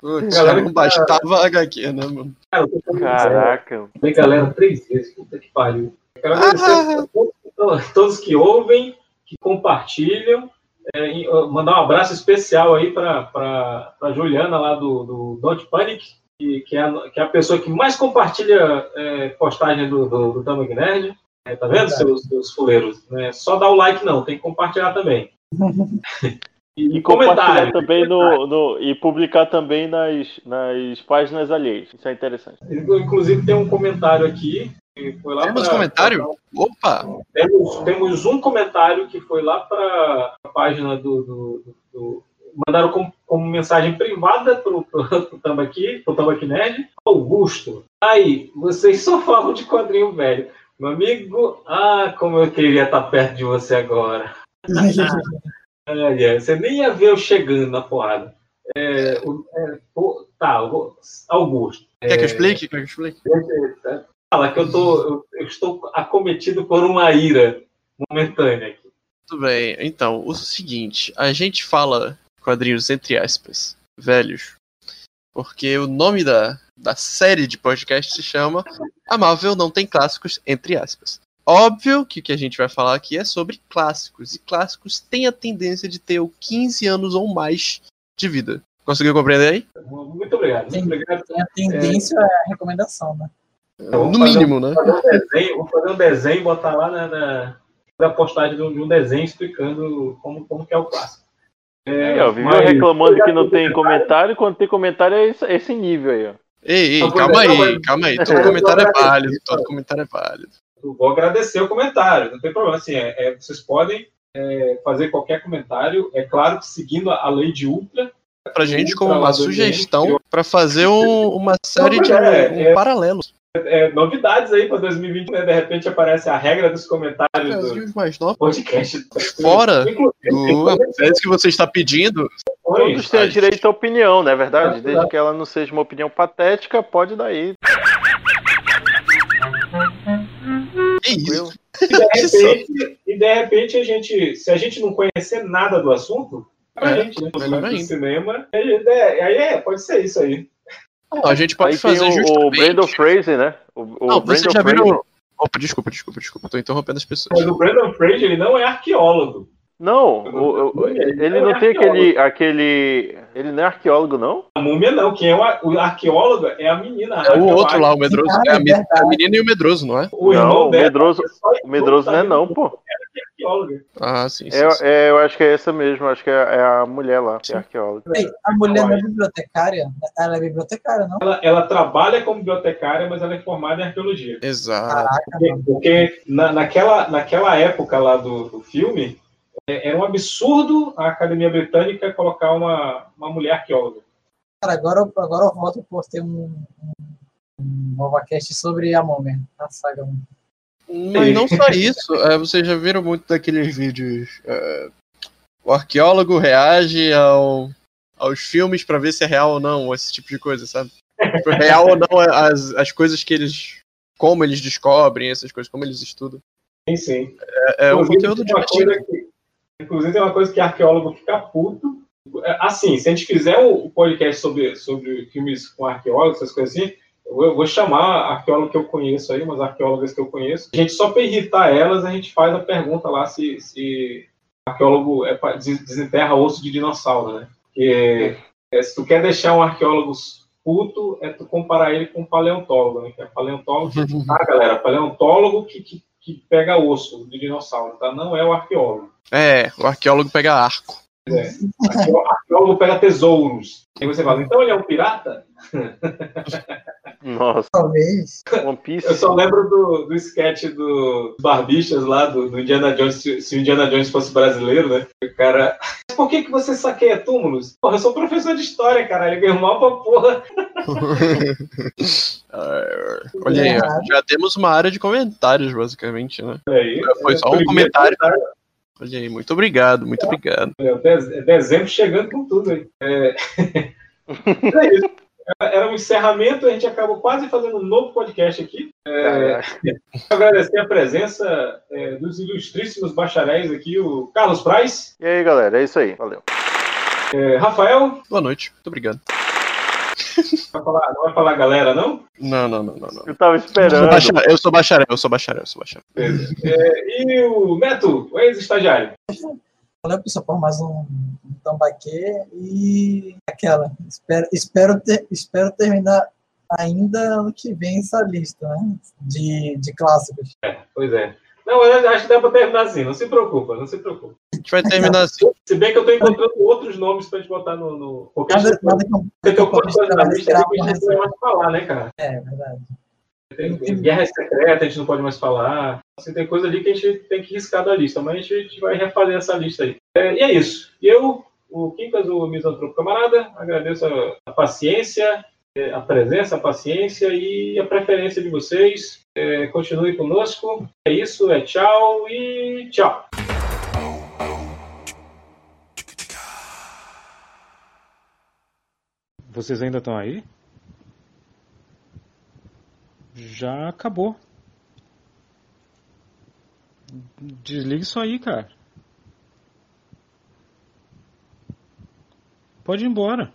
Putz, Galera, não bastava HQ, né, mano? Cara, Caraca. Bem, galera, três vezes. Puta que pariu. Quero agradecer Ah. a todos, todos que ouvem, que compartilham. É, mandar um abraço especial aí para a Juliana lá do, do Don't Panic, que, que, é a, que é a pessoa que mais compartilha é, postagem do, do, do Nerd. É, tá vendo, seus, seus fuleiros? Né? Só dá o like não, tem que compartilhar também. [laughs] E, E compartilhar também no, no- e publicar também nas, nas páginas alheias. Isso é interessante. Inclusive tem um comentário aqui. Que foi lá Temos pra- comentário? Opa! Temos, temos um comentário que foi lá para a página do. do- do- do- mandaram como, como mensagem privada pro, pro, [laughs] pro Tambaqui, pro Tambaqui Nerd. Augusto, aí, vocês só [laughs] falam de quadrinho velho. Meu amigo, ah, como eu queria estar perto de você agora. [laughs] Você nem ia ver eu chegando na porrada. É, o- é, pô, tá, Augusto. Quer que eu é, explique? Quer que eu explique? Fala que eu, tô, eu, eu estou acometido por uma ira momentânea aqui. Tudo bem. Então, o seguinte, a gente fala quadrinhos entre aspas, velhos, porque o nome da, da série de podcast se chama A Marvel não tem clássicos entre aspas. Óbvio que o que a gente vai falar aqui é sobre clássicos, e clássicos têm a tendência de ter o 15 anos ou mais de vida. Conseguiu compreender aí? Muito obrigado. Muito obrigado. Tem a tendência é a recomendação, né? Então, No vou mínimo, um- né? Fazer um desenho, vou fazer um desenho e botar lá na, na, na postagem de um, de um desenho explicando como, como que é o clássico. É, Aí, ó, viveu mas- reclamando que não tem comentário, quando tem comentário é esse, esse nível aí, ó. Ei, ei, calma não, aí, mas- calma aí. Todo comentário é vou válido, todo comentário é válido. Eu vou agradecer o comentário, não tem problema. Assim, é, é, vocês podem é, fazer qualquer comentário, é claro que seguindo a lei de Ultra. Pra gente como uma sugestão para fazer um- uma série de é, um é. paralelo. é, novidades aí para 2020, né? De repente aparece a regra dos comentários do mais novos. podcast. Fora Inclusive, do é que você está pedindo. Todos têm direito à opinião, não é verdade? É, Desde que ela não seja uma opinião patética, pode dar Que isso? E de, [laughs] repente, e de repente a gente, se a gente não conhecer nada do assunto, a É, gente, né? melhor ainda. cinema, aí é, aí é, pode ser isso aí. Não, a gente pode aí tem fazer o, o. Brandon Fraser, né? O, o Não, Brandon já Fraser. viram. Opa, desculpa, desculpa, desculpa. Tô interrompendo as pessoas. Mas o Brandon Fraser ele não é arqueólogo. Não, o- o- ele não tem aquele, aquele. Ele não é arqueólogo, não? A múmia não, quem é o, ar- o arqueólogo é a menina. É o outro lá, o medroso. É a, é me- verdade. a menina e o medroso, não é? O Não, o medroso- é O medroso não é, não, pô. arqueóloga. Ah, sim, sim. É, sim. é, eu acho que é essa mesmo, acho que é, é a mulher lá, que é arqueóloga. Ei, a mulher não é bibliotecária? Ela é bibliotecária, não? Ela, ela trabalha como bibliotecária, mas ela é formada em arqueologia. Exato. Caraca, Porque, porque na, naquela, naquela época lá do, do filme, é, era um absurdo a Academia Britânica colocar uma, uma mulher arqueóloga. Cara, agora, eu- agora eu volto por ter um, um, um novacast sobre a Mômia, a saga 1. Mas não só isso. é, vocês já viram muito daqueles vídeos. é, o arqueólogo reage ao, aos filmes pra ver se é real ou não, esse tipo de coisa, sabe? Tipo, real ou não as, as coisas que eles. Como eles descobrem essas coisas, como eles estudam. Sim, sim. É, é um conteúdo divertido. que- inclusive, tem uma coisa que arqueólogo fica puto. É, Assim, se a gente fizer o podcast sobre, sobre filmes com arqueólogos, essas coisas assim, eu vou- chamar arqueólogo que eu conheço aí, umas arqueólogas que eu conheço. A gente, só para irritar elas, a gente faz a pergunta lá se, se arqueólogo é pra- des- desenterra osso de dinossauro, né? Porque é, se tu quer deixar um arqueólogo puto, é tu comparar ele com um paleontólogo, né? Que é paleontólogo [laughs] Tá, galera? Paleontólogo que, que, que pega osso de dinossauro, tá? Não é o arqueólogo. É, o arqueólogo pega arco. O arqueólogo pega tesouros. Aí você fala, então ele é um pirata? Nossa, Talvez. One Piece. Eu só lembro do, do sketch do Barbichas lá, do, do Indiana Jones, se, se o Indiana Jones fosse brasileiro, né? O cara. Mas por que, que você saqueia túmulos? Porra, eu sou professor de história, caralho. Eu ganho mal pra porra. É, [laughs] Olha aí, ó, já temos uma área de comentários, basicamente, né? Aí, Foi é, só um primeiro comentário. Olha aí, muito obrigado, muito obrigado. É, de- é dezembro chegando com tudo aí. É, [laughs] é isso. Era- Era um encerramento, a gente acabou quase fazendo um novo podcast aqui. É, agradecer a presença é, dos ilustríssimos bacharéis aqui, o Carlos Praz, E aí, galera, é isso aí. Valeu. é, Rafael, Boa noite, muito obrigado. Vai falar, não vai falar galera, não? Não, não, não, não. não. Eu tava Eu sou esperando. eu sou bacharel, eu sou bacharel, eu sou bacharel. É, e o Neto, o ex-estagiário? Falei pessoal por mais um, um tambaquê e aquela. Espero, espero, ter, espero terminar ainda ano que vem essa lista, né? De, de clássicos. Pois é. Não, eu acho que dá pra terminar assim, não se preocupa, não se preocupa. A gente vai terminar assim. Se bem que eu tô encontrando outros nomes pra gente botar no. no... Porque Nada, nada que eu- tem que eu pouco de coisa na lista que a gente não pode mais falar, né, cara? É, verdade. Tem guerra secreta, a gente não pode mais falar. Assim, tem coisa ali que a gente tem que riscar da lista, mas a gente, a gente vai refazer essa lista aí. É, e é isso. Eu, o Quincas, o Misantropo Camarada, agradeço a, a paciência, é, a presença, a paciência e a preferência de vocês. É, continue conosco. É isso, é tchau e tchau. Vocês ainda estão aí? Já acabou. Desliga isso aí, cara. Pode ir embora.